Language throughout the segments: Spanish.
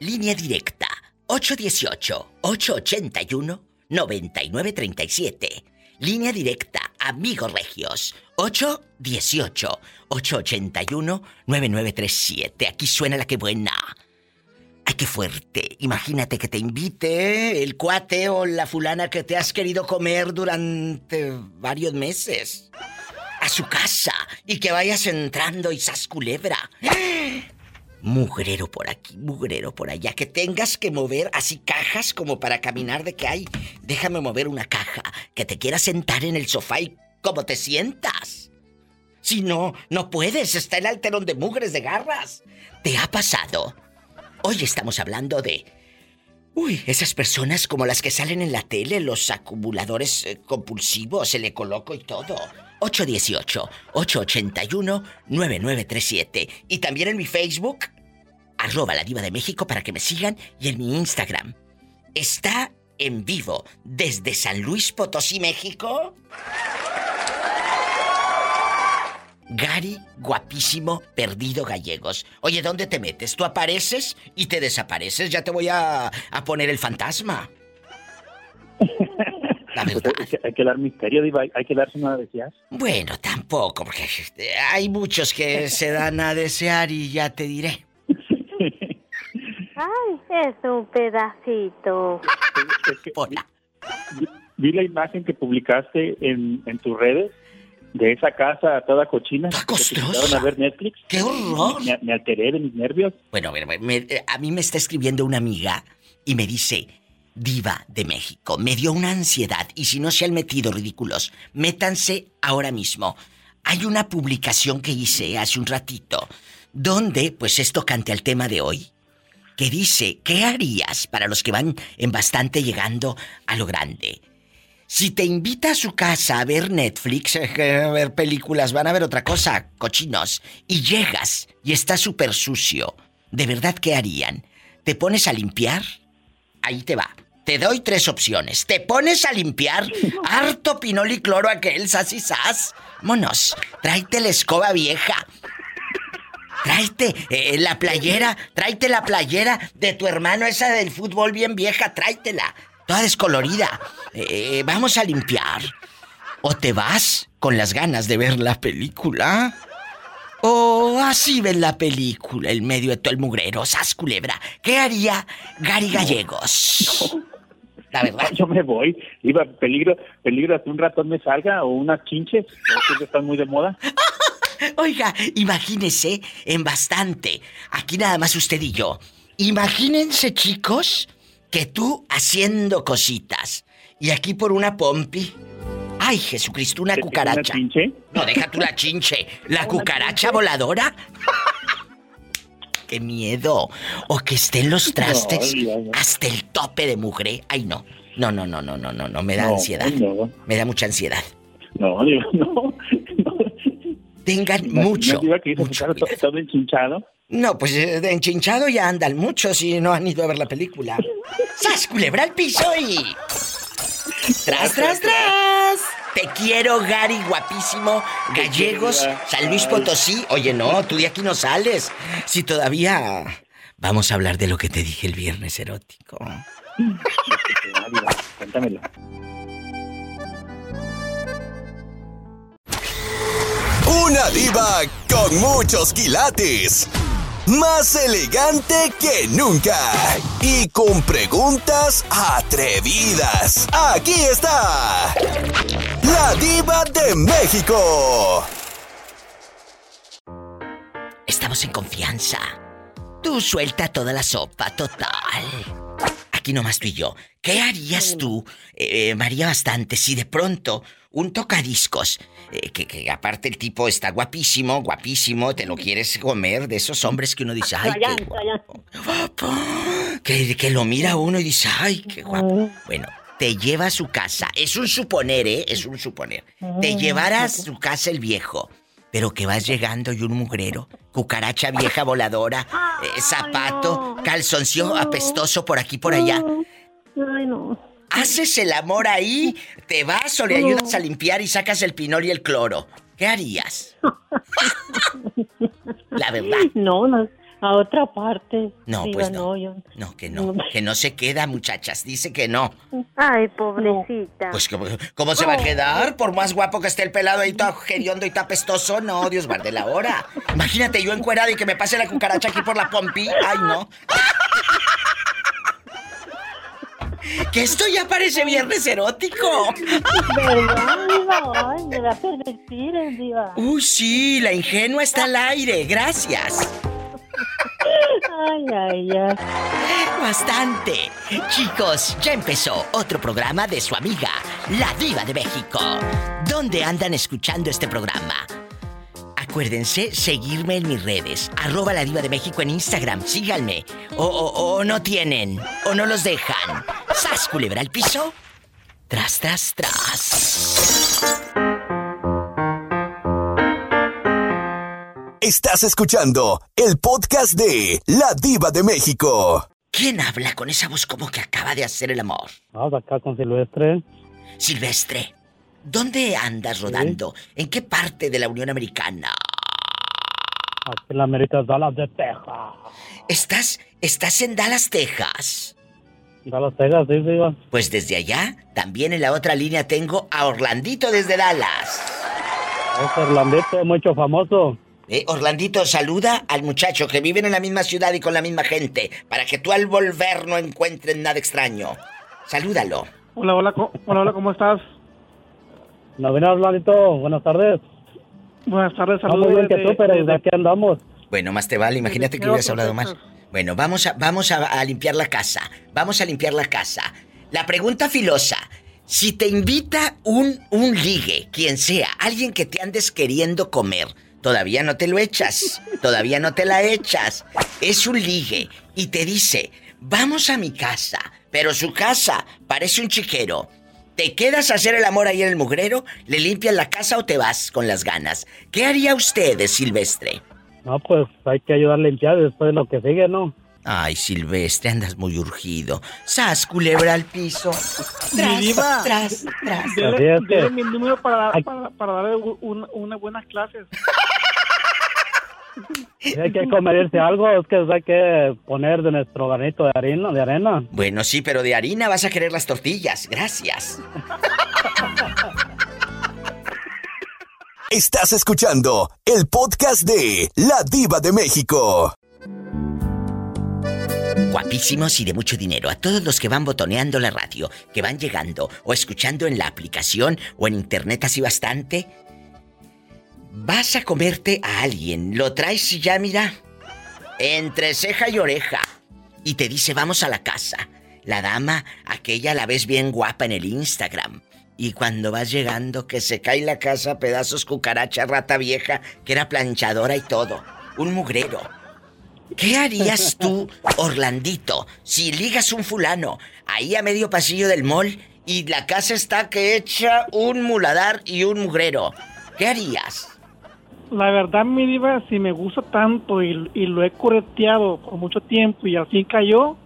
Línea directa 818-881-9937. Línea directa, amigos regios. 818-881-9937. Aquí suena la que buena. Ay, qué fuerte. Imagínate que te invite el cuate o la fulana que te has querido comer durante varios meses a su casa y que vayas entrando y sas culebra. Mugrero por aquí, mugrero por allá. Que tengas que mover así cajas como para caminar de que hay. Déjame mover una caja. Que te quieras sentar en el sofá y como te sientas. Si no, no puedes. Está el alterón de mugres de garras. ¿Te ha pasado? Hoy estamos hablando de... Uy, esas personas como las que salen en la tele, los acumuladores eh, compulsivos, el ecoloco y todo. 818-881-9937. Y también en mi Facebook, arroba la diva de México para que me sigan. Y en mi Instagram. Está en vivo desde San Luis Potosí, México. Gary, guapísimo, perdido gallegos. Oye, ¿dónde te metes? Tú apareces y te desapareces. Ya te voy a, a poner el fantasma. La verdad. hay, que, hay que dar misterio, Diva. Hay, que darse una deseas. Bueno, tampoco, porque este, hay muchos que se dan a desear y ya te diré. Ay, es un pedacito. Es que Hola. vi, vi la imagen que publicaste en, en tus redes de esa casa toda cochina. Está a ver Netflix. ¡Qué horror! Me, me alteré de mis nervios. Bueno, bueno, bueno, me- eh, a mí me está escribiendo una amiga y me dice, diva de México, me dio una ansiedad y si no se han metido ridículos, métanse ahora mismo. Hay una publicación que hice hace un ratito donde, pues es tocante al tema de hoy, que dice, ¿qué harías para los que van en bastante llegando a lo grande? Si te invita a su casa a ver Netflix, a ver películas, van a ver otra cosa, cochinos, y llegas y está súper sucio, ¿de verdad qué harían? ¿Te pones a limpiar? Ahí te va. Te doy tres opciones. ¿Te pones a limpiar? Harto pinol y cloro aquel, sas y sas. Monos, tráete la escoba vieja. Tráete eh, la playera, tráete la playera de tu hermano, esa del fútbol bien vieja, tráetela, toda descolorida. Eh, vamos a limpiar. O te vas con las ganas de ver la película. O así ves la película, en medio de todo el mugrero, sas culebra. ¿Qué haría Gary Gallegos? La verdad. Yo me voy. Iba, peligro, peligro que un ratón me salga o unas chinches. Que están muy de moda. Oiga, imagínese en bastante. Aquí nada más usted y yo. Imagínense, chicos, que tú haciendo cositas. Y aquí por una pompi. Ay, Jesucristo, una ¿Que- que cucaracha. ¿Una chinche? No, deja tú la chinche. ¿La cucaracha voladora? ¡Qué miedo! O que estén los trastes No, no, no. hasta el tope de mugre. Ay, no. No, no, no, no, no, no, no. Me da ansiedad. Me da mucha ansiedad. No, digo, no. Tengan mucho, que mucho todo, todo enchinchado. No, pues eh, de enchinchado ya andan muchos y no han ido a ver la película. ¡Sas, culebra al piso y... ¡Tras, tras, tras! Te quiero, Gary, guapísimo. Gallegos, San Luis Potosí. Oye, no, tú de aquí no sales. Si todavía... Vamos a hablar de lo que te dije el viernes erótico. Cuéntamelo. Una diva con muchos quilates. Más elegante que nunca. Y con preguntas atrevidas. Aquí está. La diva de México. Estamos en confianza. Tú suelta toda la sopa, total. Aquí nomás tú y yo. ¿Qué harías tú, eh, María Bastante, si de pronto un tocadiscos, eh, que, que aparte el tipo está guapísimo, guapísimo, te lo quieres comer, de esos hombres que uno dice, ay, qué guapo, que, que lo mira uno y dice, ay, qué guapo. Bueno, te lleva a su casa, es un suponer, ¿eh? Es un suponer. Te llevará a su casa el viejo, pero que vas llegando y un mugrero, cucaracha vieja voladora, eh, zapato, calzoncio apestoso por aquí por allá. Ay, no. Haces el amor ahí, te vas o le ayudas a limpiar y sacas el pinol y el cloro. ¿Qué harías? La verdad. No, no, a otra parte. No, pues no. yo- No, que no. Que no se queda, muchachas. Dice que no. Ay, pobrecita. Pues, ¿cómo, cómo se va a quedar? Por más guapo que esté el pelado ahí, todo hediondo y todo apestoso. No, Dios guarde la hora. Imagínate yo encuerado y que me pase la cucaracha aquí por la pompi. Ay, no. Que esto ya parece viernes erótico. ¿Verdad, Diva? Ay, me va a Diva. Uy, sí, la ingenua está al aire. Gracias. Ay, ay, ay. Bastante. Chicos, ya empezó otro programa de su amiga, La Diva de México. ¿Dónde andan escuchando este programa? Acuérdense seguirme en mis redes, arroba la diva de México en Instagram, síganme. O, o- o no tienen, o no los dejan. ¿Sas culebra el piso? Tras, tras, tras. Estás escuchando el podcast de La Diva de México. ¿Quién habla con esa voz como que acaba de hacer el amor? Vamos acá con Silvestre. Silvestre, ¿dónde andas rodando? ¿En qué parte de la Unión Americana? Aquí en la Merita Dallas de Texas. ¿Estás, estás en Dallas, Texas? Dallas, Texas, sí, Diva. Pues desde allá, también en la otra línea tengo a Orlandito desde Dallas. Es Orlandito, mucho famoso. Eh, Orlandito, saluda al muchacho que viven en la misma ciudad y con la misma gente, para que tú al volver no encuentres nada extraño. Salúdalo. Hola, hola, hola, hola, ¿cómo estás? ¿No viene Orlandito? Buenas tardes. Buenas tardes, No, saludos. muy bien que tú, pero desde- aquí andamos. Bueno, más te vale, imagínate que hubieras hablado más. Bueno, vamos a, vamos a, a limpiar la casa. Vamos a limpiar la casa. La pregunta filosa. Si te invita un, un ligue, quien sea, alguien que te andes queriendo comer, todavía no te lo echas, todavía no te la echas. Es un ligue y te dice, vamos a mi casa, pero su casa parece un chiquero. ¿Te quedas a hacer el amor ahí en el mugrero? ¿Le limpias la casa o te vas con las ganas? ¿Qué haría usted, Silvestre? No, pues hay que ayudar a limpiar después de lo que sigue, ¿no? Ay, Silvestre, andas muy urgido. ¡Sas, culebra al piso! Mi diva. tras, tras. Es que- dile mi número para, para, para darle un- un- unas buenas clases. Hay que comerse algo, es que hay que poner de nuestro granito de harina, de arena. Bueno, sí, pero de harina vas a querer las tortillas. Gracias. Estás escuchando el podcast de La Diva de México. Guapísimos y de mucho dinero. A todos los que van botoneando la radio, que van llegando o escuchando en la aplicación o en internet así bastante. Vas a comerte a alguien, lo traes y ya mira, entre ceja y oreja. Y te dice, vamos a la casa. La dama, aquella la ves bien guapa en el Instagram. Y cuando vas llegando, que se cae la casa, pedazos, cucaracha, rata vieja, que era planchadora y todo. Un mugrero. ¿Qué harías tú, Orlandito, si ligas un fulano ahí a medio pasillo del mall y la casa está que echa un muladar y un mugrero? ¿Qué harías? La verdad, mi diva, si me gusta tanto y, y lo he correteado por mucho tiempo y fin cayó,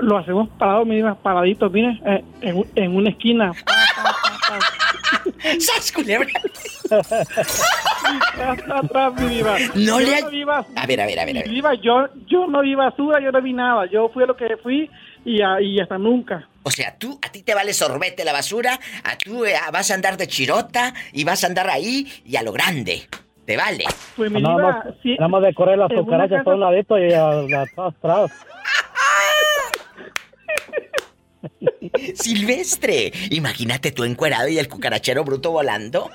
lo hacemos parado, mi diva, paradito, mire, eh, en, en una esquina. Pa, pa, pa, pa. ¡Sas, culebra! Atrás, atrás, mi diva. No Yo le bas- A ver, a ver, a ver, a ver. Mi diva, yo, yo no vi basura, yo no vi nada. Yo fui a lo que fui y, a- y hasta nunca. O sea, tú, a ti te vale sorbete la basura, a tú eh, vas a andar de chirota y vas a andar ahí y a lo grande. Te vale. Pues Nada más, sí, nada más de correr las cucarachas por un ladito y a- a- atrás. Silvestre, imagínate tú encuerado y el cucarachero bruto volando.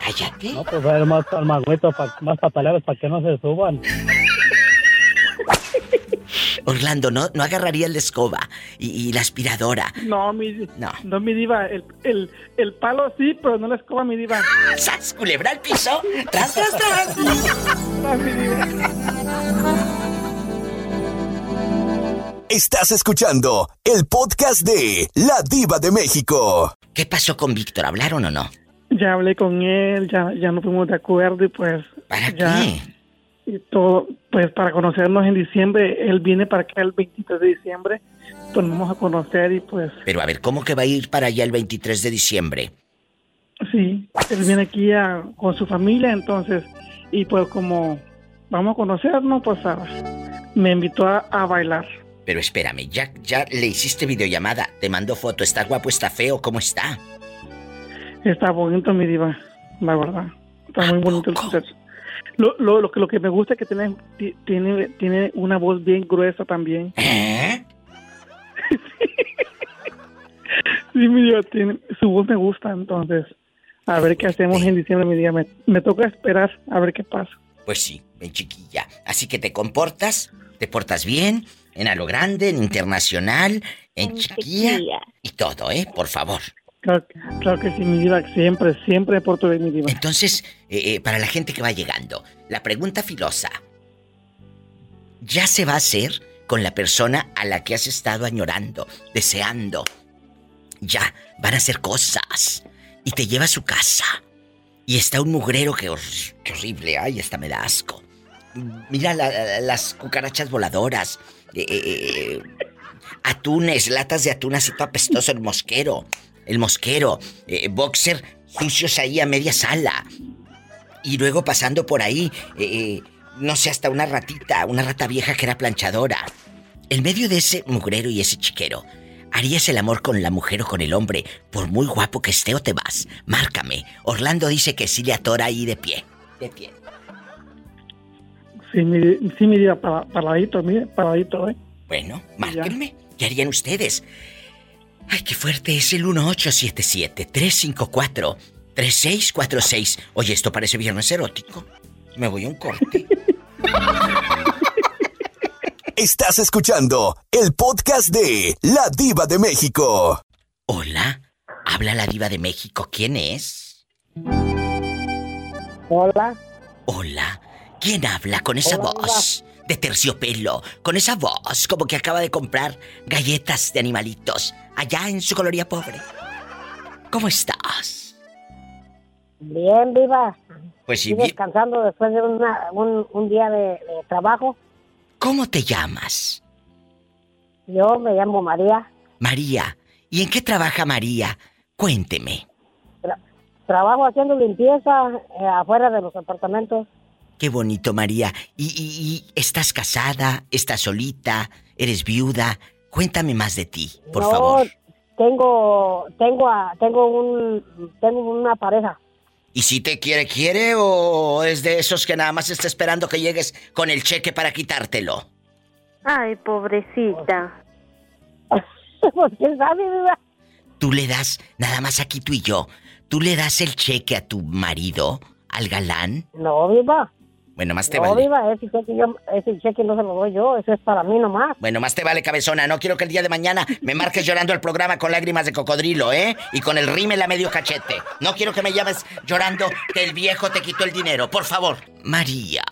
Cállate. No, pues hay más almagüitos, pa- más pataleros para que no se suban. Orlando, ¿no, no agarraría el de escoba y, y la aspiradora. No, mi, No. no. mi diva. El, el, el palo sí, pero no la escoba, mi diva. ¡Sas, culebra al piso! ¡Tras, tras, tras! Ah, mi diva. Estás escuchando el podcast de La Diva de México. ¿Qué pasó con Víctor? ¿Hablaron o no? Ya hablé con él, ya, ya nos fuimos de acuerdo y pues... ¿Para ya, qué? Y todo, pues para conocernos en diciembre. Él viene para acá el 23 de diciembre. Pues nos vamos a conocer y pues Pero a ver, ¿cómo que va a ir para allá el 23 de diciembre? sí, él viene aquí a- con su familia, entonces... y pues como vamos a conocernos, pues ah, me invitó a, a bailar. Pero espérame, ya, ya le hiciste videollamada, te mandó foto, ¿está guapo, está feo? ¿Cómo está? Está bonito, mi diva, la verdad. Está ¿A muy bonito el poco? Lo, lo, lo, que, lo que me gusta es que tiene, ti- tiene, tiene una voz bien gruesa también. ¿Eh? Sí, mi diva, tiene, su voz me gusta, entonces. A ver qué hacemos en diciembre, mi diva. Me, me toca esperar a ver qué pasa. Pues sí, ven chiquilla. Así que te comportas, te portas bien, en a lo grande, en internacional, en En chiquilla chiquilla. y todo, ¿eh? Por favor. Claro, que sí, mi diva. Siempre, siempre me porto bien, mi diva. Entonces, eh, eh, para la gente que va llegando, la pregunta filosa. ¿Ya se va a hacer con la persona a la que has estado añorando, deseando? Ya, van a hacer cosas. Y te lleva a su casa. Y está un mugrero que, hor- que horrible. Ay, esta me da asco. Mira la- la- las cucarachas voladoras. eh, eh, atunes, latas de atún así todo apestoso, el mosquero. El mosquero. eh, boxer sucios ahí a media sala. Y luego pasando por ahí, eh, eh, no sé, hasta una ratita, una rata vieja que era planchadora. En medio de ese mugrero y ese chiquero, ¿harías el amor con la mujer o con el hombre, por muy guapo que esté o te vas? Márcame. Orlando dice que sí le atora ahí de pie. De pie. Sí, mi, sí, diva, para, paradito, mire, paradito, ¿eh? Bueno, márquenme. ¿Qué harían ustedes? Ay, qué fuerte es el 1877-354-3646. Oye, esto parece viernes erótico. Me voy a un corte. Estás escuchando el podcast de La Diva de México. Hola, habla la diva de México. ¿Quién es? Hola, Hola, ¿quién habla con esa Hola, voz de terciopelo? Con esa voz como que acaba de comprar galletas de animalitos allá en su coloría pobre. ¿Cómo estás? bien viva. Pues sí, bien. descansando después de una- un, un día de, de trabajo. ¿Cómo te llamas? Yo me llamo María. María. ¿Y en qué trabaja María? Cuénteme. Tra- trabajo haciendo limpieza eh, afuera de los apartamentos. Qué bonito, María. ¿Y, y- y estás casada? ¿Estás solita? ¿Eres viuda? Cuéntame más de ti, por no, favor. Tengo, tengo, a- tengo un, tengo una pareja. ¿Y si te quiere, quiere o es de esos que nada más está esperando que llegues con el cheque para quitártelo? Ay, pobrecita. pues quién sabe, viva. Tú le das, nada más aquí tú y yo, tú le das el cheque a tu marido, al galán. No, viva. Bueno, más te No, vale. viva. Ese cheque, yo, ese cheque no se lo doy yo. Eso es para mí nomás. Bueno, más te vale, cabezona. No quiero que el día de mañana me marques llorando el programa con lágrimas de cocodrilo, ¿eh? Y con el rímel a medio cachete. No quiero que me llames llorando que el viejo te quitó el dinero, por favor. María.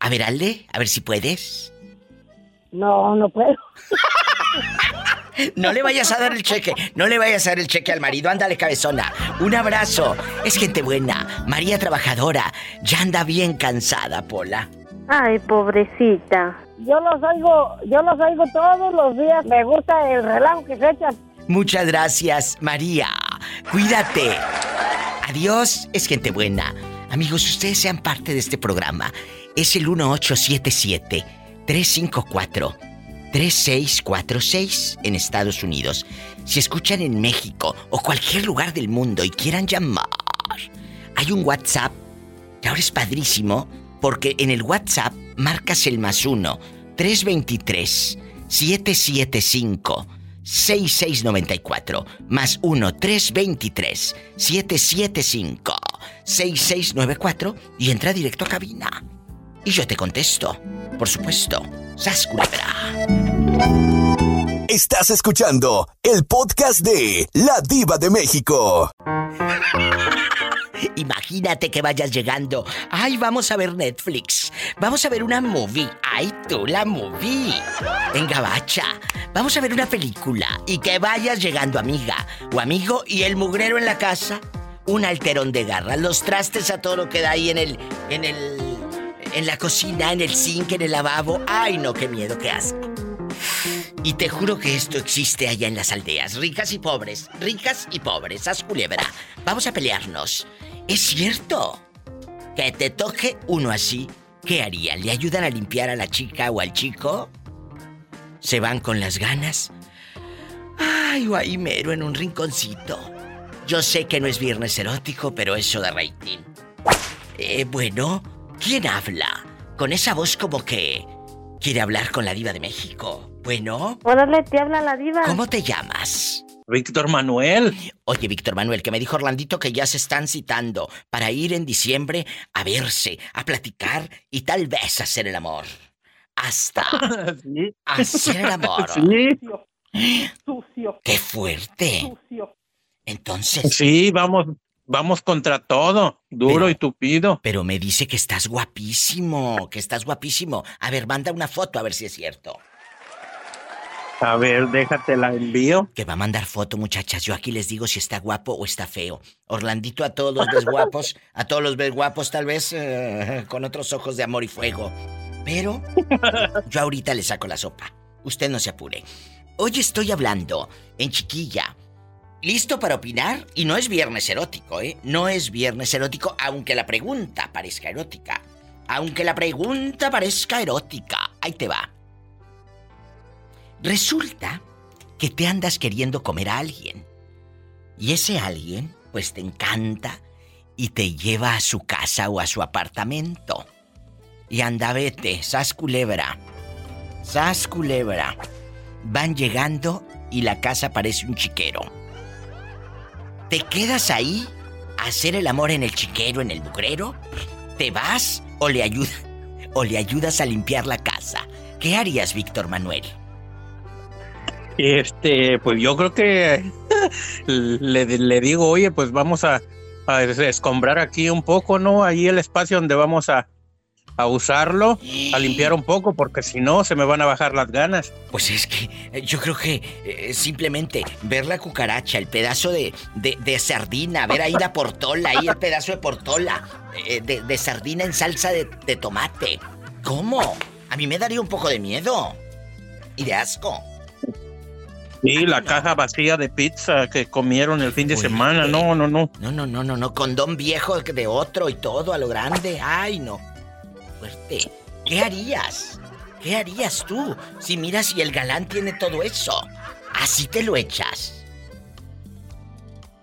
A ver, Alde, a ver si puedes. No, no puedo. No le vayas a dar el cheque, no le vayas a dar el cheque al marido, ándale cabezona. Un abrazo, es gente buena, María trabajadora, ya anda bien cansada, Pola. Ay, pobrecita. Yo los oigo, yo los oigo todos los días. Me gusta el relajo que se echan. Muchas gracias, María. Cuídate. Adiós, es gente buena. Amigos, ustedes sean parte de este programa. Es el 1877 354 3646 en Estados Unidos. Si escuchan en México o cualquier lugar del mundo y quieran llamar, hay un WhatsApp que ahora es padrísimo porque en el WhatsApp marcas el más uno 323 775 6694 más 1 323 775 6694 y entra directo a cabina. Y yo te contesto, por supuesto. ¡Sas culebra! Estás escuchando el podcast de La Diva de México. Imagínate que vayas llegando. Ay, vamos a ver Netflix. Vamos a ver una movie. Ay, tú la movie. En Gabacha. Vamos a ver una película. Y que vayas llegando, amiga o amigo, y el mugrero en la casa. Un alterón de garra. Los trastes a todo lo que da ahí en el. en el. En la cocina, en el zinc, en el lavabo. Ay, no, qué miedo, qué asco. Y te juro que esto existe allá en las aldeas, ricas y pobres, ricas y pobres, haz culebra. Vamos a pelearnos. Es cierto. Que te toque uno así, ¿qué harían? ¿Le ayudan a limpiar a la chica o al chico? ¿Se van con las ganas? Ay, o ahí mero en un rinconcito. Yo sé que no es viernes erótico, pero eso de rating. Eh, bueno, ¿quién habla? Con esa voz como que quiere hablar con la diva de México. Bueno, Órale, te habla la diva. ¿cómo te llamas? Víctor Manuel. Oye, Víctor Manuel, que me dijo Orlandito que ya se están citando para ir en diciembre a verse, a platicar y tal vez hacer el amor. Hasta Sí. hacer el amor. Sí, Sucio, ¡Qué fuerte! sucio. Entonces, sí, vamos, vamos contra todo, duro Pero- y tupido. pero me dice que estás guapísimo, que estás guapísimo. A ver, manda una foto a ver si es cierto. A ver, déjate la envío. Que va a mandar foto, muchachas. Yo aquí les digo si está guapo o está feo. Orlandito a todos los ves guapos, a todos los ves guapos, tal vez eh, con otros ojos de amor y fuego. Pero yo ahorita le saco la sopa. Usted no se apure. Hoy estoy hablando en chiquilla. ¿Listo para opinar? Y no es viernes erótico, ¿eh? No es viernes erótico, aunque la pregunta parezca erótica. Aunque la pregunta parezca erótica. Ahí te va. Resulta que te andas queriendo comer a alguien. Y ese alguien, pues te encanta y te lleva a su casa o a su apartamento. Y anda, vete, sas culebra. Sas culebra. Van llegando y la casa parece un chiquero. ¿Te quedas ahí a hacer el amor en el chiquero, en el mugrero? ¿Te vas o le ayudas o le ayudas a limpiar la casa? ¿Qué harías, Víctor Manuel? Este, pues yo creo que le, le digo, oye, pues vamos a, a escombrar aquí un poco, ¿no? Ahí el espacio donde vamos a, a usarlo, a limpiar un poco, porque si no se me van a bajar las ganas. Pues es que eh, yo creo que eh, simplemente ver la cucaracha, el pedazo de, de, de sardina, ver ahí la portola, ahí el pedazo de portola, eh, de, de sardina en salsa de, de tomate. ¿Cómo? A mí me daría un poco de miedo. Y de asco. Sí, la no. caja vacía de pizza que comieron el fin de semana, no, no, no. No, no, no, no, no. Condón viejo de otro y todo a lo grande. Ay, no. Fuerte. ¿Qué harías? ¿Qué harías tú si miras y el galán tiene todo eso? Así te lo echas.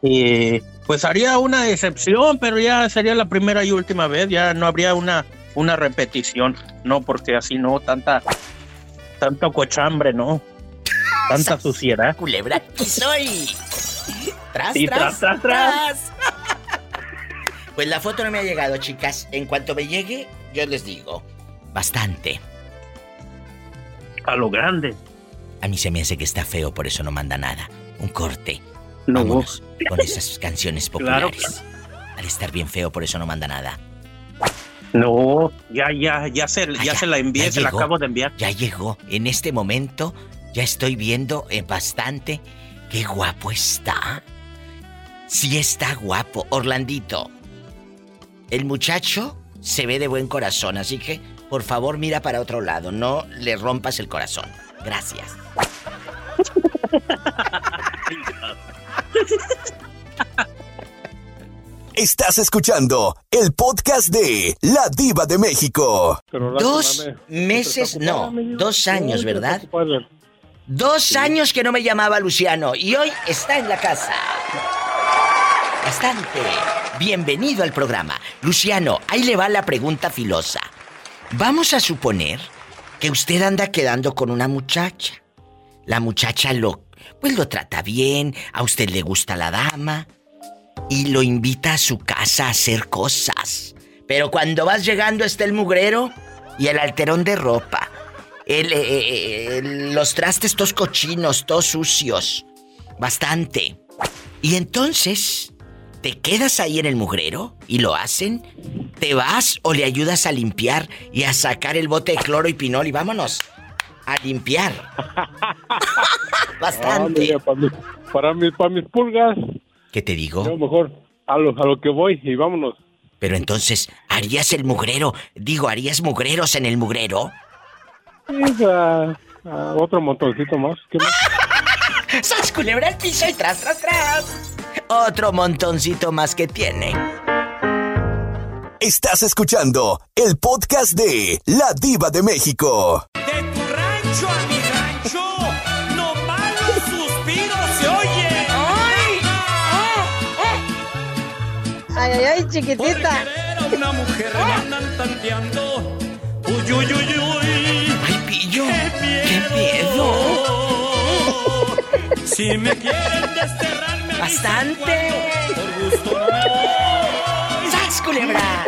Pues haría una excepción, pero ya sería la primera y última vez, ya no habría una, una repetición, no, porque así no, tanta, tanto cochambre, no, tanta suciedad. Culebra, aquí soy. Tras, Sí, tras, tras, tras, tras. Pues la foto no me ha llegado, chicas. En cuanto me llegue, yo les digo. Bastante. A lo grande. A mí se me hace que está feo, por eso no manda nada. Un corte. No, Vámonos con esas canciones Claro. populares. Al estar bien feo, por eso no manda nada. no, ya, ya, ya se, Ah, ya ya, se la envié, ya se la llegó. acabo de enviar. Ya llegó. En este momento ya estoy viendo eh, bastante qué guapo está. Sí está guapo. Orlandito. El muchacho se ve de buen corazón, así que por favor mira para otro lado. No le rompas el corazón. Gracias. Estás escuchando el podcast de La Diva de México. Dos meses, no, dos años, ¿verdad? Dos años que no me llamaba Luciano y hoy está en la casa. Bastante. Bienvenido al programa. Luciano, ahí le va la pregunta filosa. Vamos a suponer que usted anda quedando con una muchacha. La muchacha lo pues lo trata bien, a usted le gusta la dama y lo invita a su casa a hacer cosas. Pero cuando vas llegando está el mugrero y el alterón de ropa. Eh, eh, eh, los trastes todos cochinos, todos sucios. Bastante. Y entonces, ¿te quedas ahí en el mugrero y lo hacen? ¿Te vas o le ayudas a limpiar y a sacar el bote de cloro y pinol y vámonos? A limpiar. Bastante. para, mis, para, mis, para mis pulgas, ¿Qué te digo? yo mejor a lo, a lo que voy y vámonos. Pero entonces, ¿harías el mugrero? Digo, ¿harías mugreros en el mugrero? Sí, a- a otro montoncito más. ¿Qué más? ¡Sas culebra al piso y tras, tras, tras! Otro montoncito más que tiene. Estás escuchando el podcast de La Diva de México. De tu rancho a mi rancho, no malos suspiros se oyen. ¡Ay! Ay, ay, ay, Por chiquitita. querer a una mujer me andan tanteando. Uy, uy, uy, uy. Ay, pillo. ¡Qué miedo! Si me quieren desterrar, Bastante. Por gusto. ¡Sas, culebra!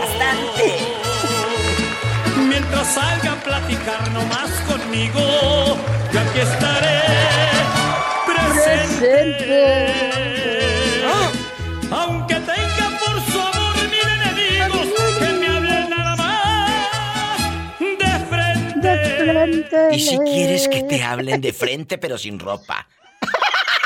Bastante. Mientras salga a platicar nomás conmigo, yo aquí estaré presente. Aunque tenga por su amor mil enemigos, que me hablen nada más de frente. De frente. Y si quieres que te hablen de frente pero sin ropa.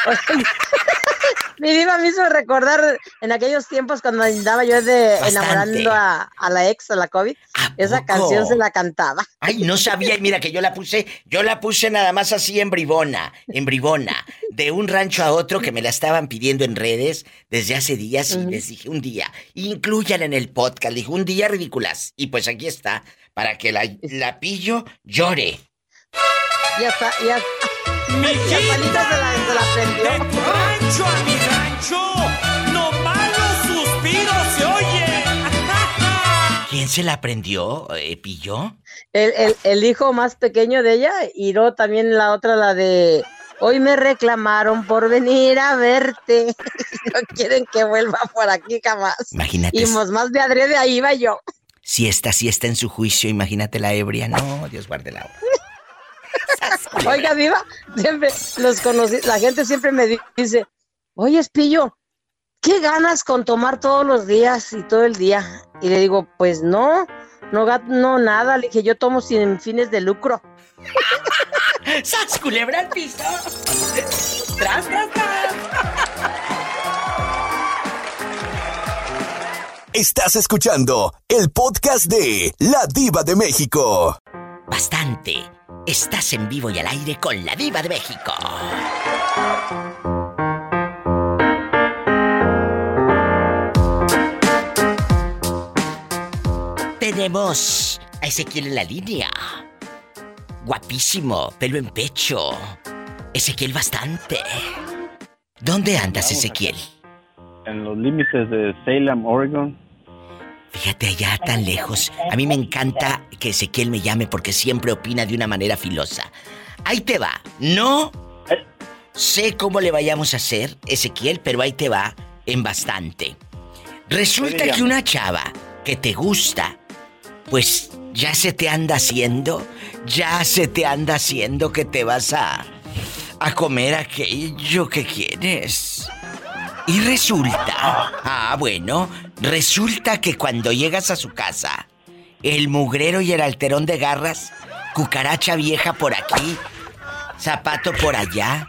Mi diva me hizo recordar en aquellos tiempos cuando andaba yo de Bastante. enamorando a, a la ex, a la COVID. ¿A Esa poco? canción se la cantaba. Ay, no sabía, y mira que yo la puse, yo la puse nada más así en bribona, en bribona, de un rancho a otro que me la estaban pidiendo en redes desde hace días y les dije un día, incluyan en el podcast, dije un día ridículas. Y pues aquí está, para que la, la pillo llore. Ya está, ya. Ya Juanita se la, se la De tu rancho a mi rancho, no malos suspiros se oyen. ¿Quién se la aprendió, eh, pillo? El, el, el hijo más pequeño de ella y luego también la otra, la de hoy me reclamaron por venir a verte. no quieren que vuelva por aquí jamás. Imagínate. Y mos más de adrede ahí iba yo. Si esta sí está en su juicio, imagínate la ebria. No, Dios guarde la hora. Oiga, viva, siempre los conocí, la gente siempre me dice, oye, Espillo, ¿qué ganas con tomar todos los días y todo el día? Y le digo, pues no, no, no nada, le dije, yo tomo sin fines de lucro. ¡Sas, culebra al piso! ¡Tras, tras, tras! Estás escuchando el podcast de La Diva de México. Bastante. Estás en vivo y al aire con la diva de México. Tenemos a Ezequiel en la línea. Guapísimo, pelo en pecho. Ezequiel bastante. ¿Dónde andas, Ezequiel? En los límites de Salem, Oregon. Fíjate allá tan lejos. A mí me encanta que Ezequiel me llame porque siempre opina de una manera filosa. Ahí te va. No sé cómo le vayamos a hacer, Ezequiel, pero ahí te va en bastante. Resulta que una chava que te gusta, pues ya se te anda haciendo, ya se te anda haciendo que te vas a a comer aquello que quieres. Y resulta, ah, bueno, resulta que cuando llegas a su casa, el mugrero y el alterón de garras, cucaracha vieja por aquí, zapato por allá,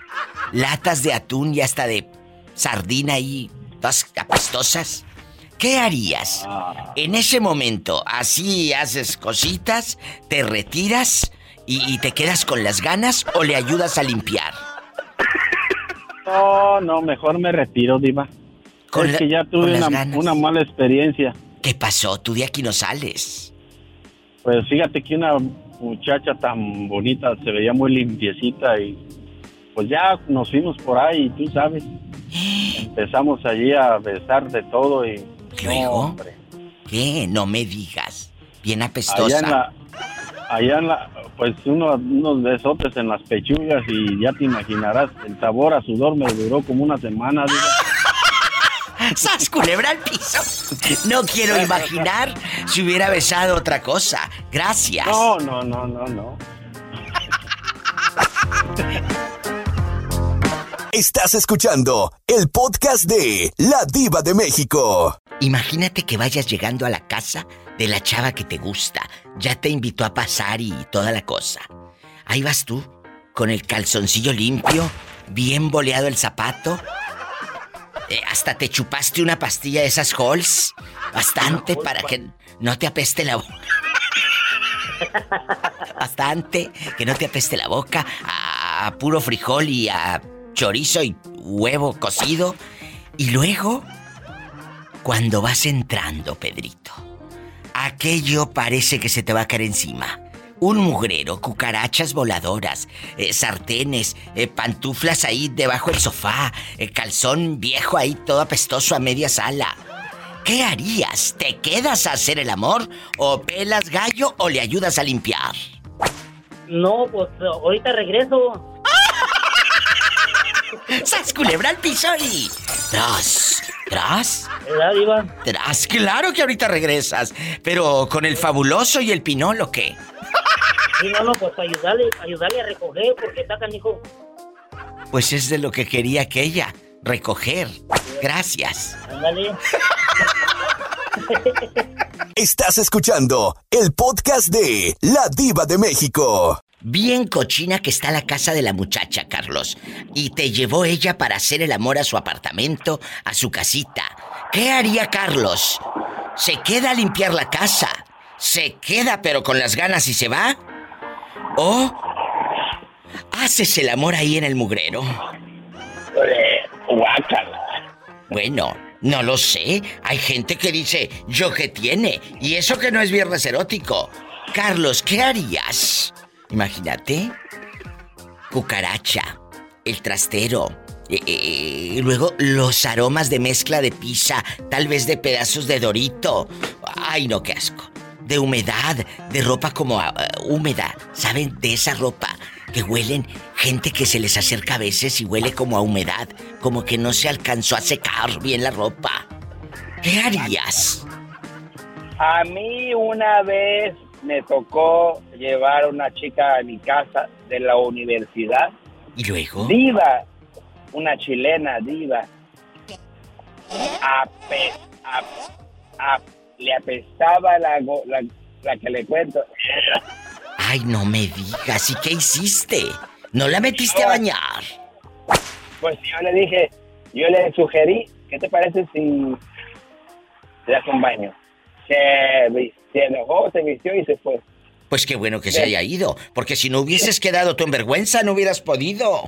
latas de atún y hasta de sardina ahí, todas apestosas. ¿Qué harías? En ese momento, así haces cositas, te retiras y, te quedas con las ganas o le ayudas a limpiar. No, no, mejor me retiro, Diva. Con es la- que ya tuve una, mala experiencia. ¿Qué pasó? Tú de aquí no sales. Pues fíjate que una muchacha tan bonita se veía muy limpiecita y pues ya nos fuimos por ahí, tú sabes. Empezamos allí a besar de todo y... ¿Luego? No. ¿Qué? No me digas. Bien Allá apestosa. en la... Allá en la... Pues uno- unos besotes en las pechugas y ya te imaginarás, el sabor a sudor me duró como una semana, Diva. ¡Sas, culebra al piso! No quiero imaginar si hubiera besado otra cosa. Gracias. No, no, no, no, no. Estás escuchando el podcast de La Diva de México. Imagínate que vayas llegando a la casa de la chava que te gusta. Ya te invitó a pasar y toda la cosa. Ahí vas tú, con el calzoncillo limpio, bien boleado el zapato. Eh, hasta te chupaste una pastilla de esas Halls. Bastante para que no te apeste la boca. Bastante que no te apeste la boca a puro frijol y a chorizo y huevo cocido. Y luego Cuando vas entrando, Pedrito, aquello parece que se te va a caer encima. Un mugrero, cucarachas voladoras, eh, sartenes, eh, pantuflas ahí debajo del sofá, eh, calzón viejo ahí todo apestoso a media sala. ¿Qué harías? ¿Te quedas a hacer el amor? ¿O pelas gallo o le ayudas a limpiar? No, pues ahorita regreso. ¡Sas culebra al piso y. ¡Tras! ¿Tras? ¡Tras! Claro que ahorita regresas. Pero con el fabuloso y el pinol, ¿o qué? Sí, no, no, pues para ayudarle, ayudarle a recoger, porque está canijo. Pues es de lo que quería aquella. Recoger. Gracias. Ándale. Estás escuchando el podcast de La Diva de México. Bien cochina que está la casa de la muchacha, Carlos. Y te llevó ella para hacer el amor a su apartamento, a su casita. ¿Qué haría Carlos? ¿Se queda a limpiar la casa? ¿Se queda pero con las ganas y se va? ¿O haces el amor ahí en el mugrero? Bueno, no lo sé. Hay gente que dice, ¿yo qué tiene? Y eso que no es viernes erótico. Carlos, ¿qué harías? Imagínate. Cucaracha, el trastero. eh, eh, y luego los aromas de mezcla de pizza, tal vez de pedazos de dorito. Ay, no, qué asco. De humedad, de ropa como ah, húmeda. ¿Saben? De esa ropa que huelen gente que se les acerca a veces y huele como a humedad, como que no se alcanzó a secar bien la ropa. ¿Qué harías? A mí una vez me tocó llevar a una chica a mi casa de la universidad. ¿Y luego? Diva, una chilena diva. Ape- ap- ap- le apestaba la, la, la que le cuento. Ay, no me digas. ¿Y qué hiciste? ¿No la metiste a bañar? Pues yo le dije, yo le sugerí, ¿qué te parece si le das un baño? Se, se enojó, se vistió y se fue. Pues qué bueno que se haya ido, porque si no hubieses quedado tú en vergüenza no hubieras podido.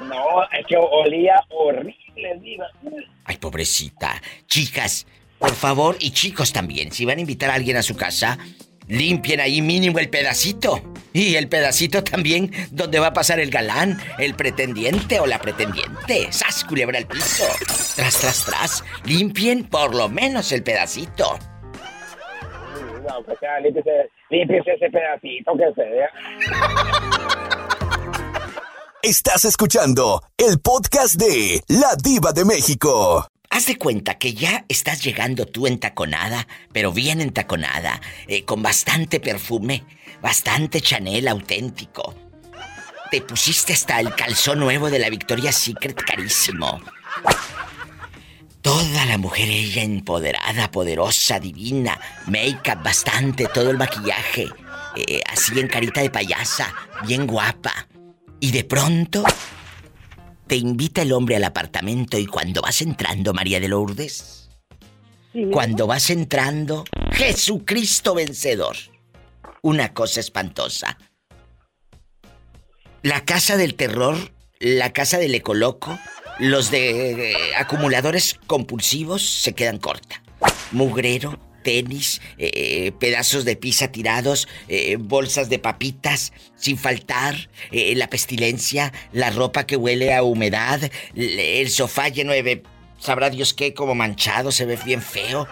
No, es que olía horrible, diva. Ay, pobrecita. Chicas, por favor, y chicos también, si van a invitar a alguien a su casa, limpien ahí mínimo el pedacito. Y el pedacito también donde va a pasar el galán, el pretendiente o la pretendiente. ¡Sas, culebra al piso! Tras, tras, tras. Limpien por lo menos el pedacito. No, pues ya, límpiese, límpiese ese pedacito que se vea. Estás escuchando el podcast de La Diva de México. Haz de cuenta que ya estás llegando tú entaconada, pero bien entaconada, eh, con bastante perfume, bastante Chanel auténtico. Te pusiste hasta el calzón nuevo de la Victoria's Secret carísimo. Toda la mujer ella empoderada, poderosa, divina, make-up bastante, todo el maquillaje, eh, así en carita de payasa, bien guapa. Y de pronto te invita el hombre al apartamento y cuando vas entrando, María de Lourdes, cuando vas entrando, Jesucristo vencedor. Una cosa espantosa. La casa del terror, la casa del ecoloco, los de eh, acumuladores compulsivos se quedan corta. Mugrero, tenis, eh, pedazos de pizza tirados, eh, bolsas de papitas, sin faltar, eh, la pestilencia, la ropa que huele a humedad, el sofá lleno de... Sabrá Dios qué, como manchado, se ve bien feo.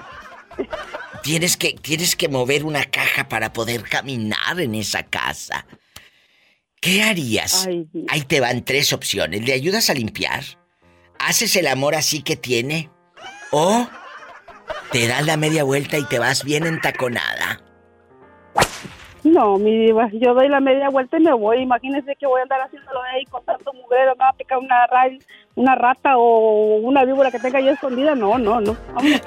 Tienes que, tienes que mover una caja para poder caminar en esa casa. ¿Qué harías? Ahí te van tres opciones. ¿Le ayudas a limpiar? ¿Haces el amor así que tiene? ¿O te das la media vuelta y te vas bien entaconada? No, mi diva, yo doy la media vuelta y me voy. Imagínese que voy a andar haciéndolo ahí con tanto mujer, me va a picar una, ra- una rata o una víbora que tenga ahí escondida. No, no, no. Vámonos.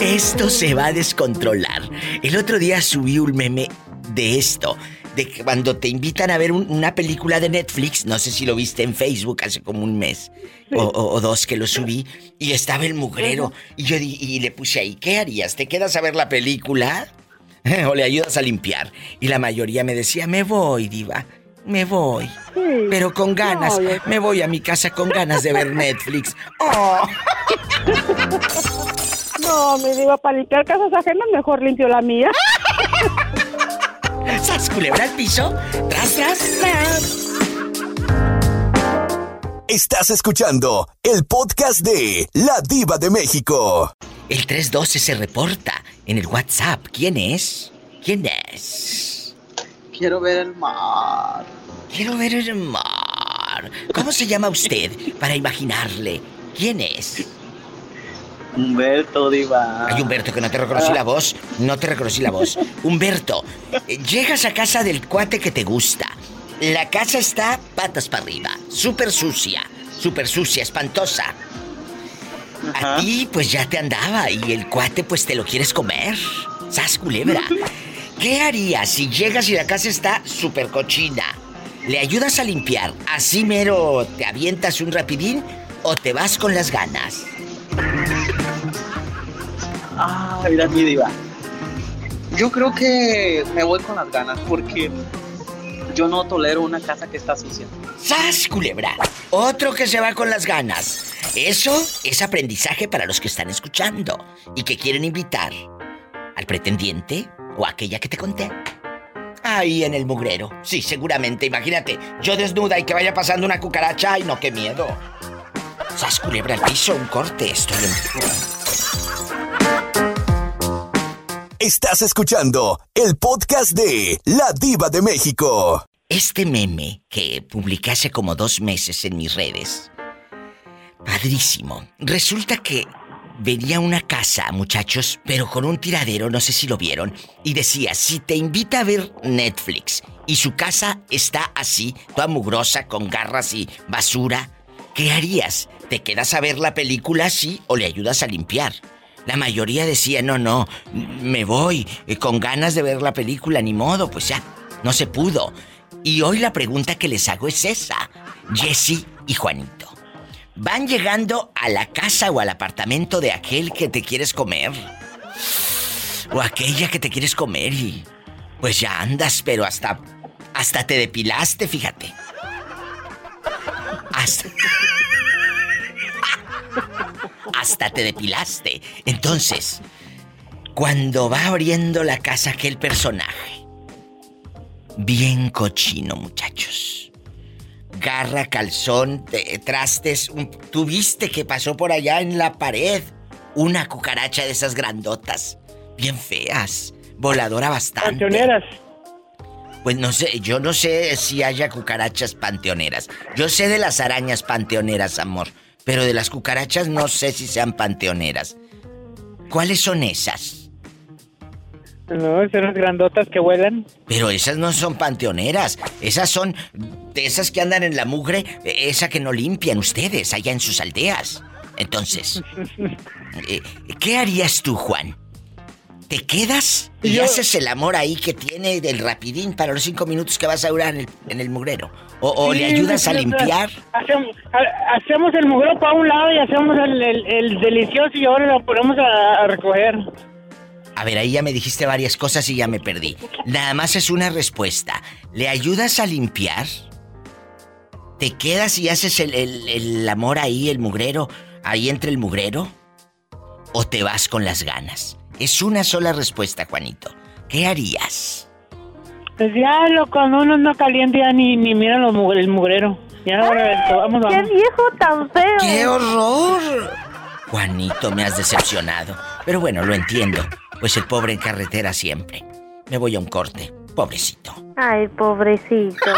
Esto se va a descontrolar. El otro día subí un meme de esto, de que cuando te invitan a ver un- una película de Netflix, no sé si lo viste en Facebook hace como un mes o, o- o dos que lo subí, y estaba el mugrero, y yo di- y le puse ahí, ¿qué harías? ¿Te quedas a ver la película? ¿O le ayudas a limpiar? Y la mayoría me decía, me voy, diva. Me voy. Pero con ganas. No, Me voy a mi casa con ganas de ver Netflix. Oh. No, mi diva, para limpiar casas ajenas mejor limpio la mía. ¡Sas, culebra al piso! ¡Tras, tras, tras! Estás escuchando el podcast de La Diva de México. El 312 se reporta en el WhatsApp. ¿Quién es? ¿Quién es? Quiero ver el mar. Quiero ver el mar. ¿Cómo se llama usted para imaginarle? ¿Quién es? Humberto Diva. Ay, Humberto, que no te reconocí la voz. No te reconocí la voz. Humberto, llegas a casa del cuate que te gusta. La casa está patas para arriba. Súper sucia. Súper sucia, espantosa. A ti, pues ya te andaba. Y el cuate, pues te lo quieres comer. Sas culebra. ¿Qué harías si llegas y la casa está súper cochina? ¿Le ayudas a limpiar? ¿Así mero te avientas un rapidín? ¿O te vas con las ganas? Ah, mira mi diva. Yo creo que me voy con las ganas porque yo no tolero una casa que está sucia. ¡Sas, culebra! Otro que se va con las ganas. Eso es aprendizaje para los que están escuchando y que quieren invitar al pretendiente o aquella que te conté. Ahí en el mugrero. Sí, seguramente. Imagínate, yo desnuda y que vaya pasando una cucaracha. ¡Ay, no, qué miedo! ¡Sas, culebra al piso! Un corte. Estoy en... Estás escuchando el podcast de La Diva de México. Este meme que publiqué hace como dos meses en mis redes. Padrísimo. Resulta que venía una casa, muchachos, pero con un tiradero, no sé si lo vieron, y decía, si te invita a ver Netflix y su casa está así, toda mugrosa, con garras y basura, ¿qué harías? ¿Te quedas a ver la película así o le ayudas a limpiar? La mayoría decía, no, no, me voy, eh, con ganas de ver la película, ni modo, pues ya, no se pudo. Y hoy la pregunta que les hago es esa, Jesse y Juanito. ¿Van llegando a la casa o al apartamento de aquel que te quieres comer? O aquella que te quieres comer y... Pues ya andas, pero hasta... Hasta te depilaste, fíjate. Hasta... hasta te depilaste. Entonces, cuando va abriendo la casa aquel personaje, bien cochino, muchachos. Garra, calzón, te- trastes. un- ¿Tú viste que pasó por allá en la pared? Una cucaracha de esas grandotas, bien feas, voladora bastante. Panteoneras. Pues no sé, yo no sé si haya cucarachas panteoneras. Yo sé de las arañas panteoneras, amor. Pero de las cucarachas no sé si sean panteoneras. ¿Cuáles son esas? No, son las grandotas que vuelan. Pero esas no son panteoneras. Esas son de esas que andan en la mugre, esa que no limpian ustedes allá en sus aldeas. Entonces, eh, ¿qué harías tú, Juan? ¿Te quedas y Yo- haces el amor ahí que tiene del rapidín para los cinco minutos que vas a durar en el, en el mugrero? ¿O, o le ayudas a limpiar? Hacemos, ha- hacemos el mugrero para un lado y hacemos el, el- el delicioso y ahora lo ponemos a, a recoger. A ver, ahí ya me dijiste varias cosas y ya me perdí. Nada más es una respuesta. ¿Le ayudas a limpiar? ¿Te quedas y haces el, el- el amor ahí, el mugrero, ahí entre el mugrero? ¿O te vas con las ganas? Es una sola respuesta, Juanito. ¿Qué harías? Pues ya lo, cuando uno no caliente ya ni, ni mira los el mugrero. Ya vamos, vamos. ¡Qué viejo tan feo! ¡Qué horror! Juanito, me has decepcionado. Pero bueno, lo entiendo. Pues el pobre en carretera siempre. Me voy a un corte. Pobrecito. Ay, pobrecito.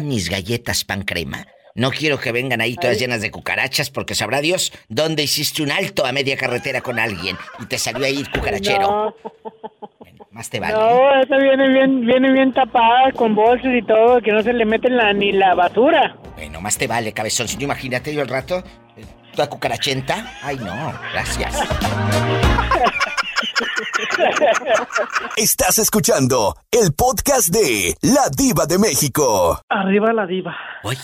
Mis galletas pan crema. No quiero que vengan ahí todas llenas de cucarachas porque sabrá Dios dónde hiciste un alto a media carretera con alguien y te salió ahí cucarachero. No, Más te vale. no, esta viene bien, viene bien tapada con bolsas y todo, que no se le mete la, ni la basura. Bueno, más te vale, cabezón. Si no, imagínate yo el rato, toda cucarachenta. Ay, no, gracias. Estás escuchando el podcast de La Diva de México. Arriba la diva. Uy.